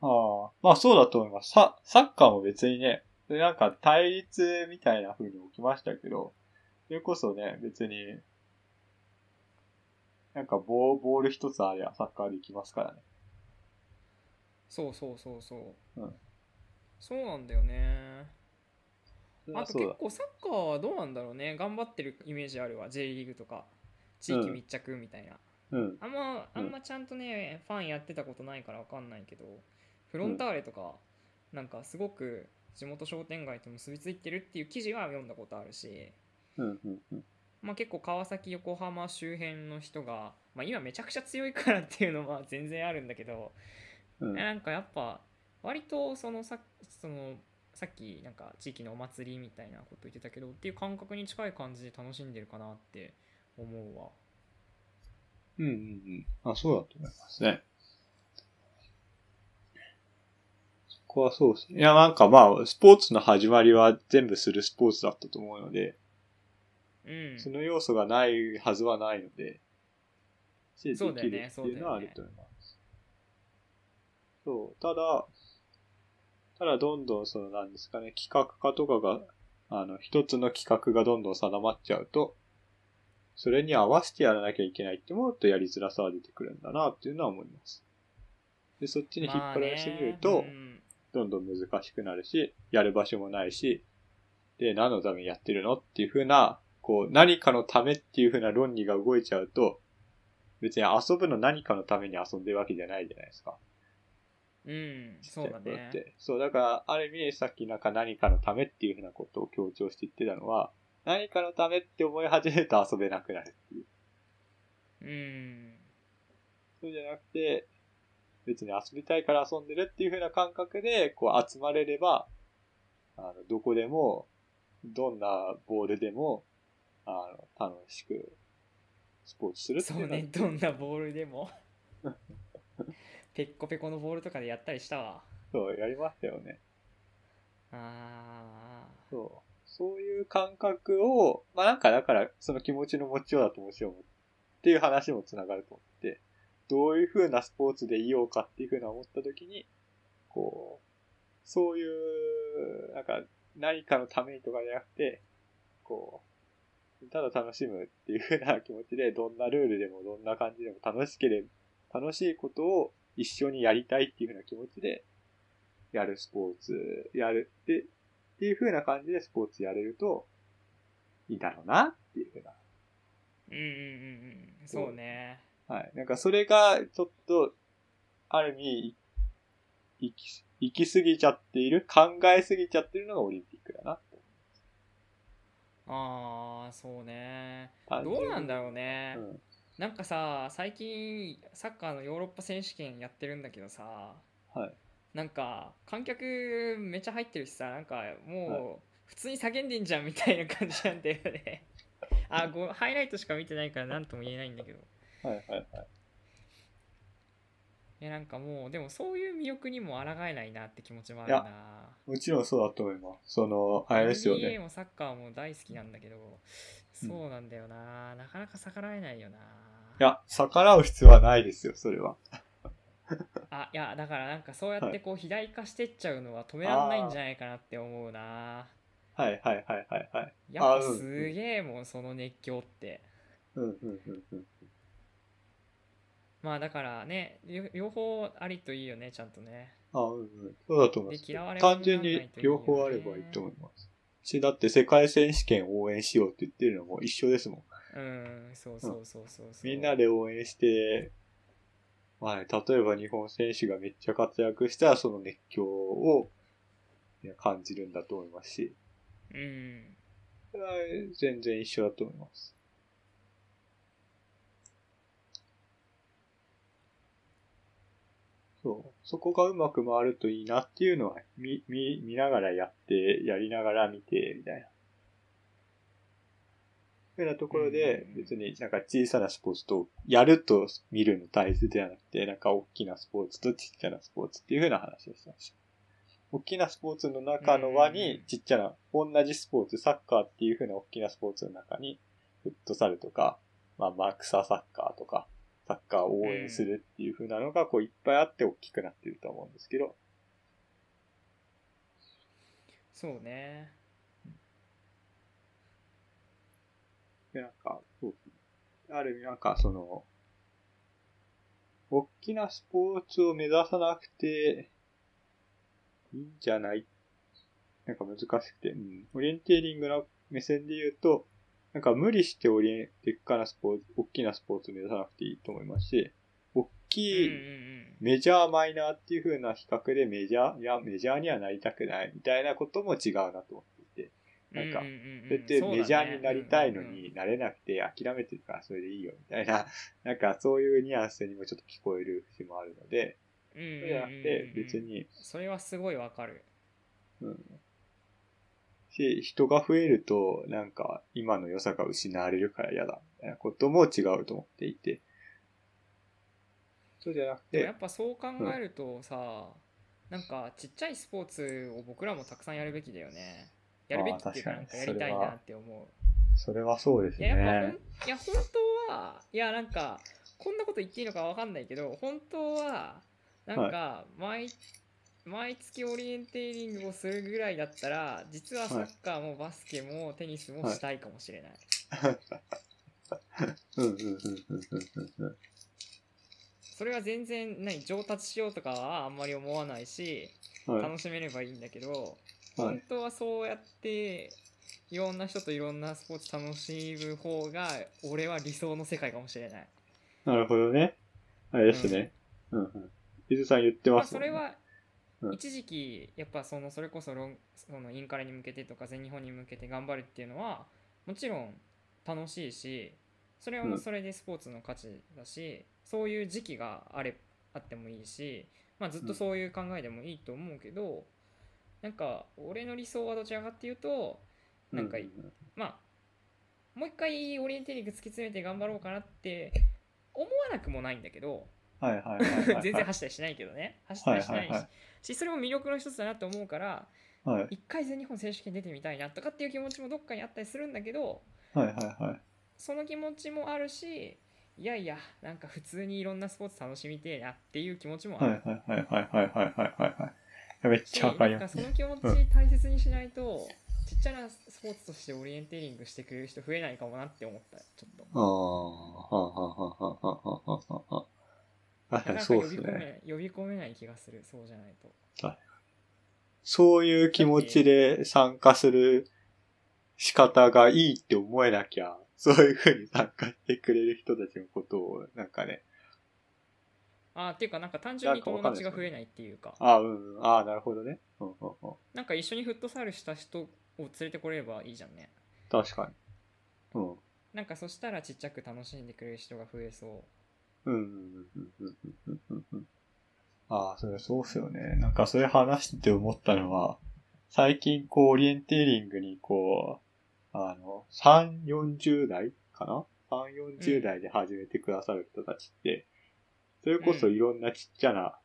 ああ。まあそうだと思います。ササッカーも別にね、なんか対立みたいな風に起きましたけど、それこそね、別に、なんかボーボール一つありゃサッカーできますからね。そうそうそうそう、うんそうなんだよねあと。結構サッカーはどうなんだろうね頑張ってるイメージあるわ J リーグとか地域密着みたいな、うん。あんまあうんんまちゃんとね、ファンやってたことないから分かんないけどフロンターレとか、なんかすごく地元商店街と結びついてるっていう記事は読んだことあるし、うん。うん。うん。まあ、結構川崎横浜周辺の人が、まあ、今めちゃくちゃ強いからっていうのは全然あるんだけど、うん。なんかやっぱ割とそのさそのさっきなんか地域のお祭りみたいなこと言ってたけどっていう感覚に近い感じで楽しんでるかなって思うわうん。うん。うん。あ、そうだと思いますね。そこはそうですね。いや、なんかまあ、スポーツの始まりは全部するスポーツだったと思うので、うんその要素がないはずはないので、でそうだよねそうだよねると思います。そう。ただ、ただどんどんそのなんですかね、企画化とかが、あの、一つの企画がどんどん定まっちゃうと、それに合わせてやらなきゃいけないって思うとやりづらさは出てくるんだなっていうのは思います。で、そっちに引っ張られすぎると、どんどん難しくなるし、やる場所もないし、で、何のためにやってるのっていう風な、こう、何かのためっていう風な論理が動いちゃうと、別に遊ぶの何かのために遊んでるわけじゃないじゃないですか。うん、うん、そうだね。て。そう、だから、ある意味、さっきなんか何かのためっていう風なことを強調して言ってたのは、何かのためって思い始めると遊べなくなるっていう。うん。そうじゃなくて、別に遊びたいから遊んでるっていう風な感覚で、こう集まれれば、あの、どこでも、どんなボールでも、あの、楽しく、スポーツするっていそううのはねどんなボールでも ペッコペコのボールとかでやったりしたわそう、やりましたよね。あそう。そういう感覚を、まあなんかだから、その気持ちの持ちようだともちろん、っていう話もつながると思って、どういう風なスポーツでいようかっていう風な思った時に、こう、そういう、なんか、何かのためにとかじゃなくて、こう、ただ楽しむっていう風な気持ちで、どんなルールでもどんな感じでも楽しければ、楽しいことを一緒にやりたいっていう風な気持ちで、やるスポーツ、やるって、っていう風な感じでスポーツやれると、いいだろうなっていう風な。ーうんうんうんうんそうねはい。なんかそれが、ちょっと、ある意味、い行き、行き過ぎちゃっている、考えすぎちゃってるのがオリンピックだなああそうねどうなんだろうね、うん。なんかさ最近サッカーのヨーロッパ選手権やってるんだけどさはい。なんか観客めっちゃ入ってるしさなんかはもう普通に叫んでんじゃんみたいな感じなんだよね あごハイライトしか見てないから何とも言えないんだけどはいはいはい。いやなんかもうでもそういう魅力にも抗えないなって気持ちもあるなもちろんそうだと思います。その、あれですよ NBA ね。もサッカーも大好きなんだけどそうなんだよな、なかなか逆らえないよないや、逆らう必要はないですよ、それは。あいやだからなんかそうやってこう肥大化してっちゃうのは止めらんないんじゃないかなって思うなはいはいはいはいはい。やっぱすげえもんその熱狂ってうんうんうんうん。まあだからね両両方ありといいよねちゃんとねあ、うんうん。そうだと思います。単純に両方あればいいと思います。し、だって世界選手権応援しようって言ってるのも一緒ですもん。うんそうそうそうそうそうみんなで応援して、まあね、例えば日本選手がめっちゃ活躍したらその熱狂をいや感じるんだと思いますし、うんそれは全然一緒だと思います。そう。そこがうまく回るといいなっていうのは、見、見、見ながらやって、やりながら見て、みたいな。そうなところでうん、別になんか小さなスポーツと、やると見るの大切ではなくて、なんか大きなスポーツとちっちゃなスポーツっていうふうな話をしてました。大きなスポーツの中の輪うんに、ちっちゃな、同じスポーツ、サッカーっていうふうな大きなスポーツの中に、フットサルとか、まあ、マークサーサッカーとか、サッカーを応援するっていう風なのが、こういっぱいあって大きくなってると思うんですけど、そうねで、なんか、そうですね。ある意味なんか、その、大きなスポーツを目指さなくて、いいんじゃない？なんか難しくて、うん。オリエンテーリングの目線で言うと、なんか無理してオリエン、でっかなスポーツ、大きなスポーツを目指さなくていいと思いますし、大きいメジャーマイナーっていう風な比較でメジャー、いや、メジャーにはなりたくないみたいなことも違うなと思って、なんかうううんうん。それってメジャーになりたいのうんうんになれなくて諦めてるからそれでいいよみたいな、なんかそういうニュアンスにもちょっと聞こえる節もあるので、うんうんうんそうじゃなくて別に、それはすごいわかる。うん。し、人が増えると、なんか今の良さが失われるから嫌だみたいなことも違うと思っていて、そうじゃなくてやっ、ぱそう考えるとさ、なんかちっちゃいスポーツを僕らもたくさんやるべきだよねやるべきっていうかなんかやりたいなって思うそれはそうですいややっぱ。いや本当はいやなんかこんなこと言っていいのかわかんないけど本当はなんか毎,、毎月オリエンテーリングをするぐらいだったら実はサッカーもバスケもテニスもしたいかもしれない。それは全然何上達しようとかはあんまり思わないしはい。楽しめればいいんだけど、はい本当はそうやっていろんな人といろんなスポーツ楽しむ方が俺は理想の世界かもしれない。なるほどね。あれですね。うんうん。伊豆さん言ってまあ、ますもんね。それはうん一時期やっぱそのそれこそロンそのインカレに向けてとか全日本に向けて頑張るっていうのはもちろん楽しいしそれはもうそれでスポーツの価値だし、そういう時期があれあってもいいし、まあ、ずっとそういう考えでもいいと思うけど、なんか俺の理想はどちらかっていうとなんかううまあもう一回オリエンテーリング突き詰めて頑張ろうかなって思わなくもないんだけど。全然走ったりしないけどね走ったりしないし,、はいはいはしそれも魅力の一つだなと思うからはい一回全日本選手権出てみたいなとかっていう気持ちもどっかにあったりするんだけどはいはいはい。その気持ちもあるしいやいやなんか普通にいろんなスポーツ楽しみてえなっていう気持ちもある、はいはいはいはいはいはいはいはい。めっしちゃわかりなんかます。その気持ち大切にしないと、ちっちゃなスポーツとしてオリエンテーリングしてくれる人増えないかもなって思ったちょっと。ああ、はあはあはあはあはあはあはあ。確かそうです呼び込め、ね。呼び込めない気がするそうじゃないと。そういう気持ちで参加する仕方がいいって思えなきゃ、そういう風に参加してくれる人たちのことを、なんかね、あーっていうかなんか単純に友達が増えないっていうかああ、うん、うんああ、なるほどね。うんうんうん。なんか一緒にフットサルした人を連れてこれればいいじゃんね確かに。うん。なんかそしたらちっちゃく楽しんでくれる人が増えそうんうんうんうんうんうんうんああ、それそうっすよね。なんかそれ話してて思ったのは、最近こうオリエンテーリングにこう、あの、3、40代かな ?3、40代で始めてくださる人たちって、それこそいろんなちっちゃな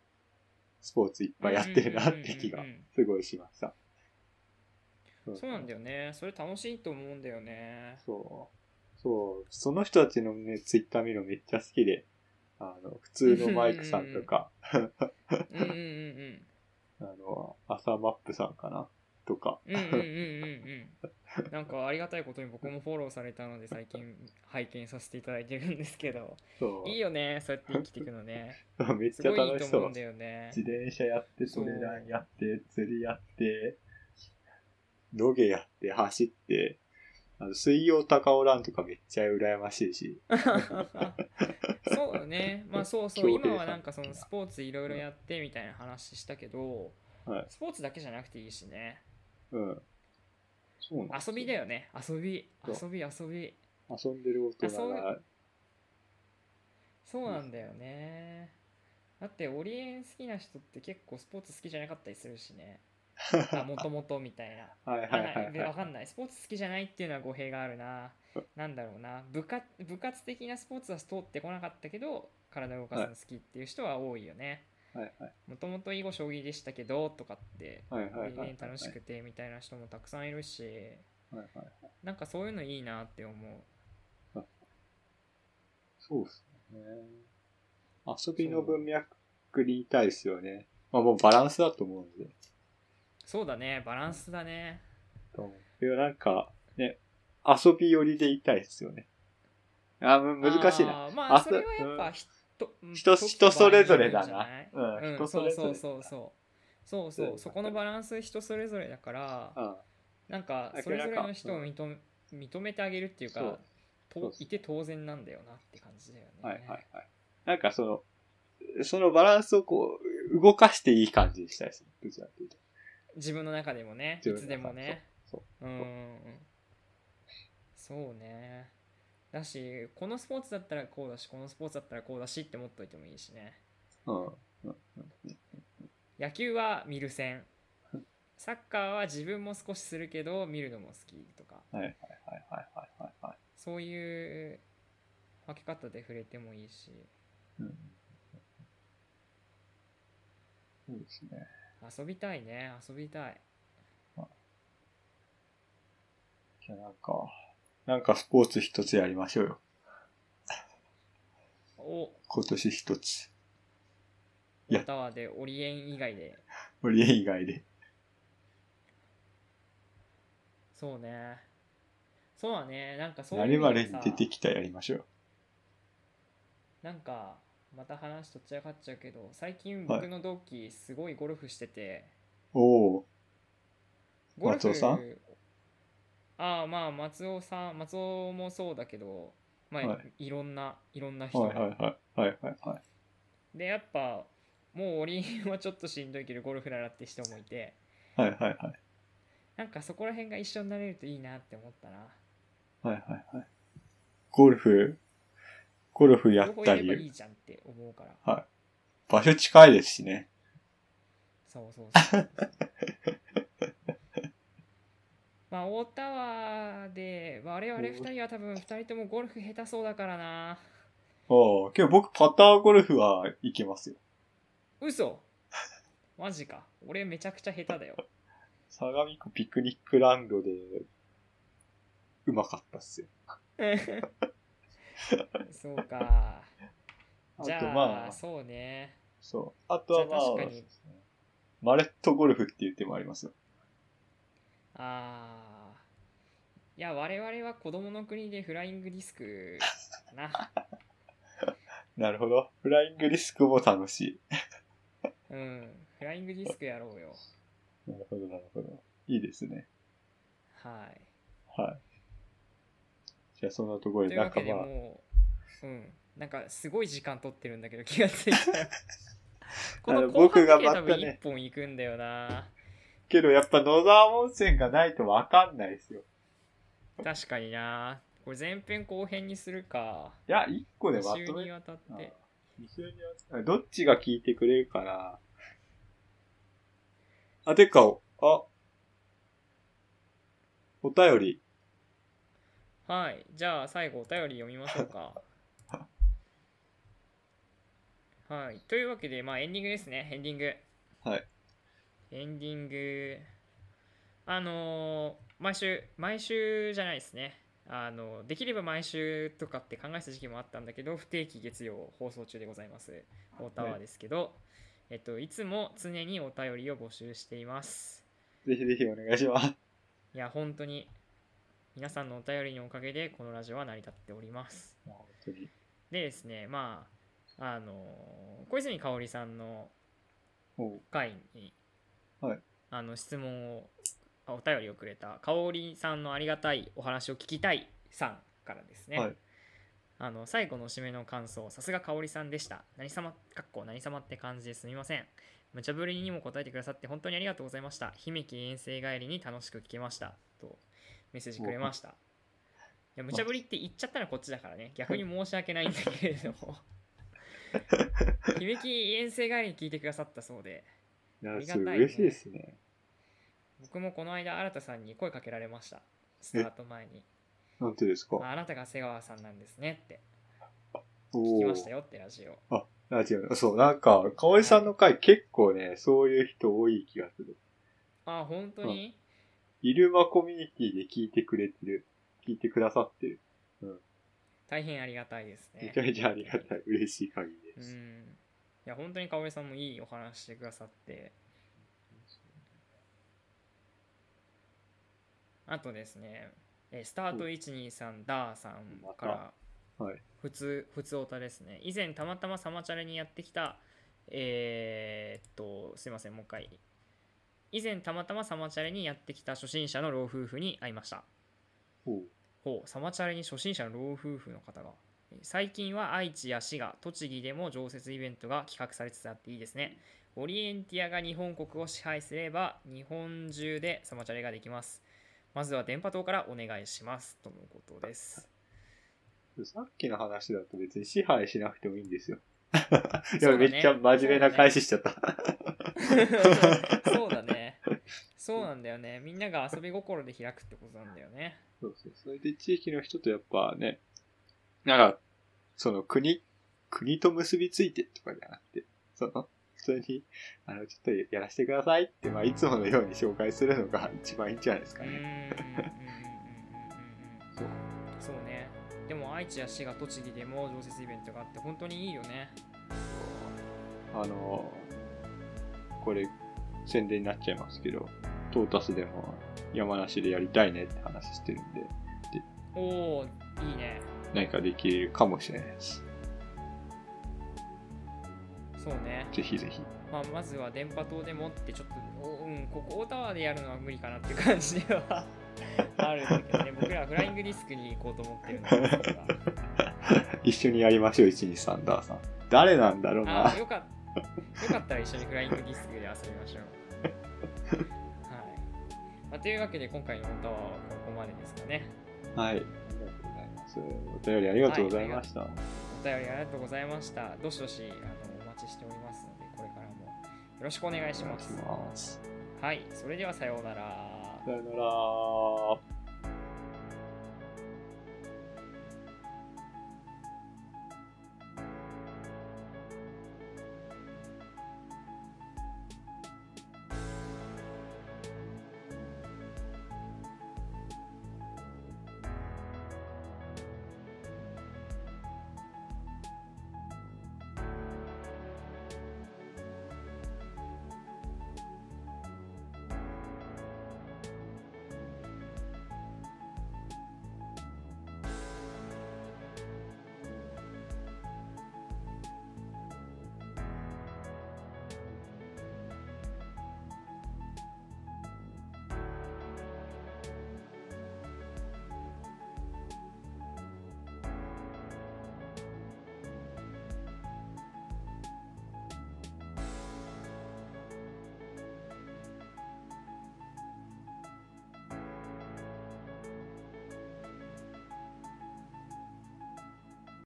スポーツいっうぱいやってるなって気がすごいしました。う。んそうなんだよね。それ楽しいと思うんだよね。そう。そう。その人たちのね、ツイッター見るのめっちゃ好きで、あの、普通のマイクさんとか、うんうんうん。あの、朝マップさんかなとか。うんうんうんうんなんかありがたいことに僕もフォローされたので最近拝見させていただいてるんですけどそう。いいよねそうやって生きていくのね めっちゃ楽しそうと思うん。だよね自転車やって、トレランやって、釣りやって、ロゲやって、走って、あの水曜高尾ランとかめっちゃ羨ましいし。そうだねまあそうそう今はなんかそのスポーツいろいろやってみたいな話したけどはい。スポーツだけじゃなくていいしねうん。そうなん遊びだよね。遊び。そ遊び遊び。遊んでる大人が、そうなんだよね。だってオリエン好きな人って結構スポーツ好きじゃなかったりするしね。あもともとみたいな。はいはいはいはい。わかんない。スポーツ好きじゃないっていうのは語弊があるな。なんだろうな。部活部活的なスポーツは通ってこなかったけど体を動かすの好きっていう人は多いよね。はいはいもともと囲碁将棋でしたけどとかって楽しくてみたいな人もたくさんいるしはいはい。なんかそういうのいいなって思うそうっすね。遊びの文脈に言いたいですよね。まあもうバランスだと思うんで。そうだねバランスだね。いや、なんか、ね、遊び寄りでいたいですよね。あ、む難しいな。まああそれはやっぱうん人うん人、それぞれだな。うん、うん、人そそうそうれぞれ。そうそうそうそううんそこの場バランス人それぞれだからあなんかあそれぞれの人を認め認めてあげるっていうかいて当然なんだよなって感じだよね。はいはいはい。なんかその、そのバランスをこう、動かしていい感じにしたいですね。どちらかというと。自分の中でもねいつでもねそう。うんうんうんそうねだしこのスポーツだったらこうだしこのスポーツだったらこうだしって持っといてもいいしね。野球は見る線サッカーは自分も少しするけど見るのも好きとかはいはいはいはいはいはいはい。そういう分け方で触れてもいいしうん。そうですね。遊びたいね遊びたいじゃあなんか、なんかスポーツ一つやりましょうよ。お。今年一つ。いやタワーでオリエン以外で。オリエン以外で。そうね。そうだね。なんかそういう何に出てきたやりましょう。なんかまた話とっちらかっちゃうけど最近はい僕の同期すごいゴルフしてて、おおゴルフ松尾さん？ああまあ松尾さん松尾もそうだけどまあ、、はいろんないろんな人、はいはいはい。はいはいはい。でやっぱもうオリエンはちょっとしんどいけどゴルフならって人もいてはいはいはい。なんかそこら辺が一緒になれるといいなって思ったなはいはいはい。ゴルフ、ゴルフやった両方やればいり、いじゃんって思うから場所近いですしね。そうそうそう まあ大田はで我々二人は多分二人ともゴルフ下手そうだからな。おおけど僕パターゴルフは行けますよ。嘘。マジか。俺めちゃくちゃ下手だよ。相模湖ピクニックランドで、うまかったっすよ。そうか。あじゃあ、とまあ、そうね。そう。あとはまあマレットゴルフっていう手もありますよ。ああいや我々は子供の国でフライングディスクかな なるほど。フライングリスクも楽しい。うんフライングディスクやろうよなるほど、なるほど。いいですね。はいはい。じゃあそんなところで、なんかううんなんかすごい時間取ってるんだけど気がついたら この後半僕がだけ多分またね1本いくんだよなけどやっぱ野沢温泉がないとわかんないですよ。確かにな。これ前編後編にするか。いや、一個で2まとめ週にわたっあて二週にわたどっちが聞いてくれるかな。あ、てか、あ、お便り。はい。じゃあ最後お便り読みましょうか。はい。というわけでまあエンディングですね。エンディング。はい。エンディング。あのー毎週毎週じゃないですね。あのできれば毎週とかって考えた時期もあったんだけど不定期月曜放送中でございます。オタワーですけど、えっといつも常にお便りを募集しています。ぜひぜひお願いします。いや本当に皆さんのお便りのおかげでこのラジオは成り立っております。でですねまああの小泉香織さんの回に、はい。あの質問をあお便りをくれた香織さんのありがたいお話を聞きたいさんからですね、はい。あの最後の締めの感想さすが香織さんでした。何様かっこ何様って感じですみません。無茶ぶりにも答えてくださって本当にありがとうございました。姫木遠征帰りに楽しく聞けました。とメッセージくれました。いや無茶ぶりって言っちゃったらこっちだからね。逆に申し訳ないんだけれども。姫木遠征帰りに聞いてくださったそうでいや、いねすごい嬉しいですね。僕もこの間新さんに声かけられましたスタート前になんてですか？ああなたが瀬川さんなんですねってお聞きおましたよってラジオあ、違う。そう、なんか、かおりさんの回結構ね、そういう人多い気がする。あ本当に、イルマコミュニティで聞いてくれてる。聞いてくださってる。大変ありがたいですねめちゃめちゃありがたい。嬉しい限りです。うんいや本当に香織さんもいいお話してくださって。あとですねえスタート123ダーさんからはい。普通普通オタですね。以前たまたまサマチャレにやってきたえーっとすいませんもう一回。以前たまたまサマチャレにやってきた初心者の老夫婦に会いました。ほう。サマチャレに初心者の老夫婦の方が。え最近は愛知や滋賀栃木でも常設イベントが企画されつつあっていいですね。オリエンティアが日本国を支配すれば日本中でサマチャレができます。まずは電波塔からお願いしますとのことです。さっきの話だと別に支配しなくてもいいんですよ。いや、ねめっちゃ真面目な返ししちゃった。そうだね。そうなんだよね。みんなが遊び心で開くってことなんだよね。そうそう。それで地域の人とやっぱね、なんか、その国、国と結びついてとかじゃなくて、その、普通に、あの、ちょっとやらせてくださいって、まあ、いつものように紹介するのが一番いいんじゃないですかね。そう。そうね。でも愛知や滋賀栃木でも常設イベントがあって本当にいいよね。あの、これ、宣伝になっちゃいますけど、トータスでも山梨でやりたいねって話してるんで、おおいいね何かできるかもしれないです。そうね、ぜひぜひ。まあ、まずは電波塔でもってちょっとおうんここ大タワーでやるのは無理かなっていう感じでは あるんだけどね僕らはフライングディスクに行こうと思ってるんで すが一緒にやりましょう、123ダーさん。誰なんだろうなあ。よかったよかったら一緒にフライングディスクで遊びましょう はい、まあ、というわけで今回の大タワーはここまでですかねはい。お便りありがとうございました。お便りありがとうございました。どしどしあのお待ちしておりますので、これからもよろしくお願いします。いします。はい、それではさようなら。さよなら。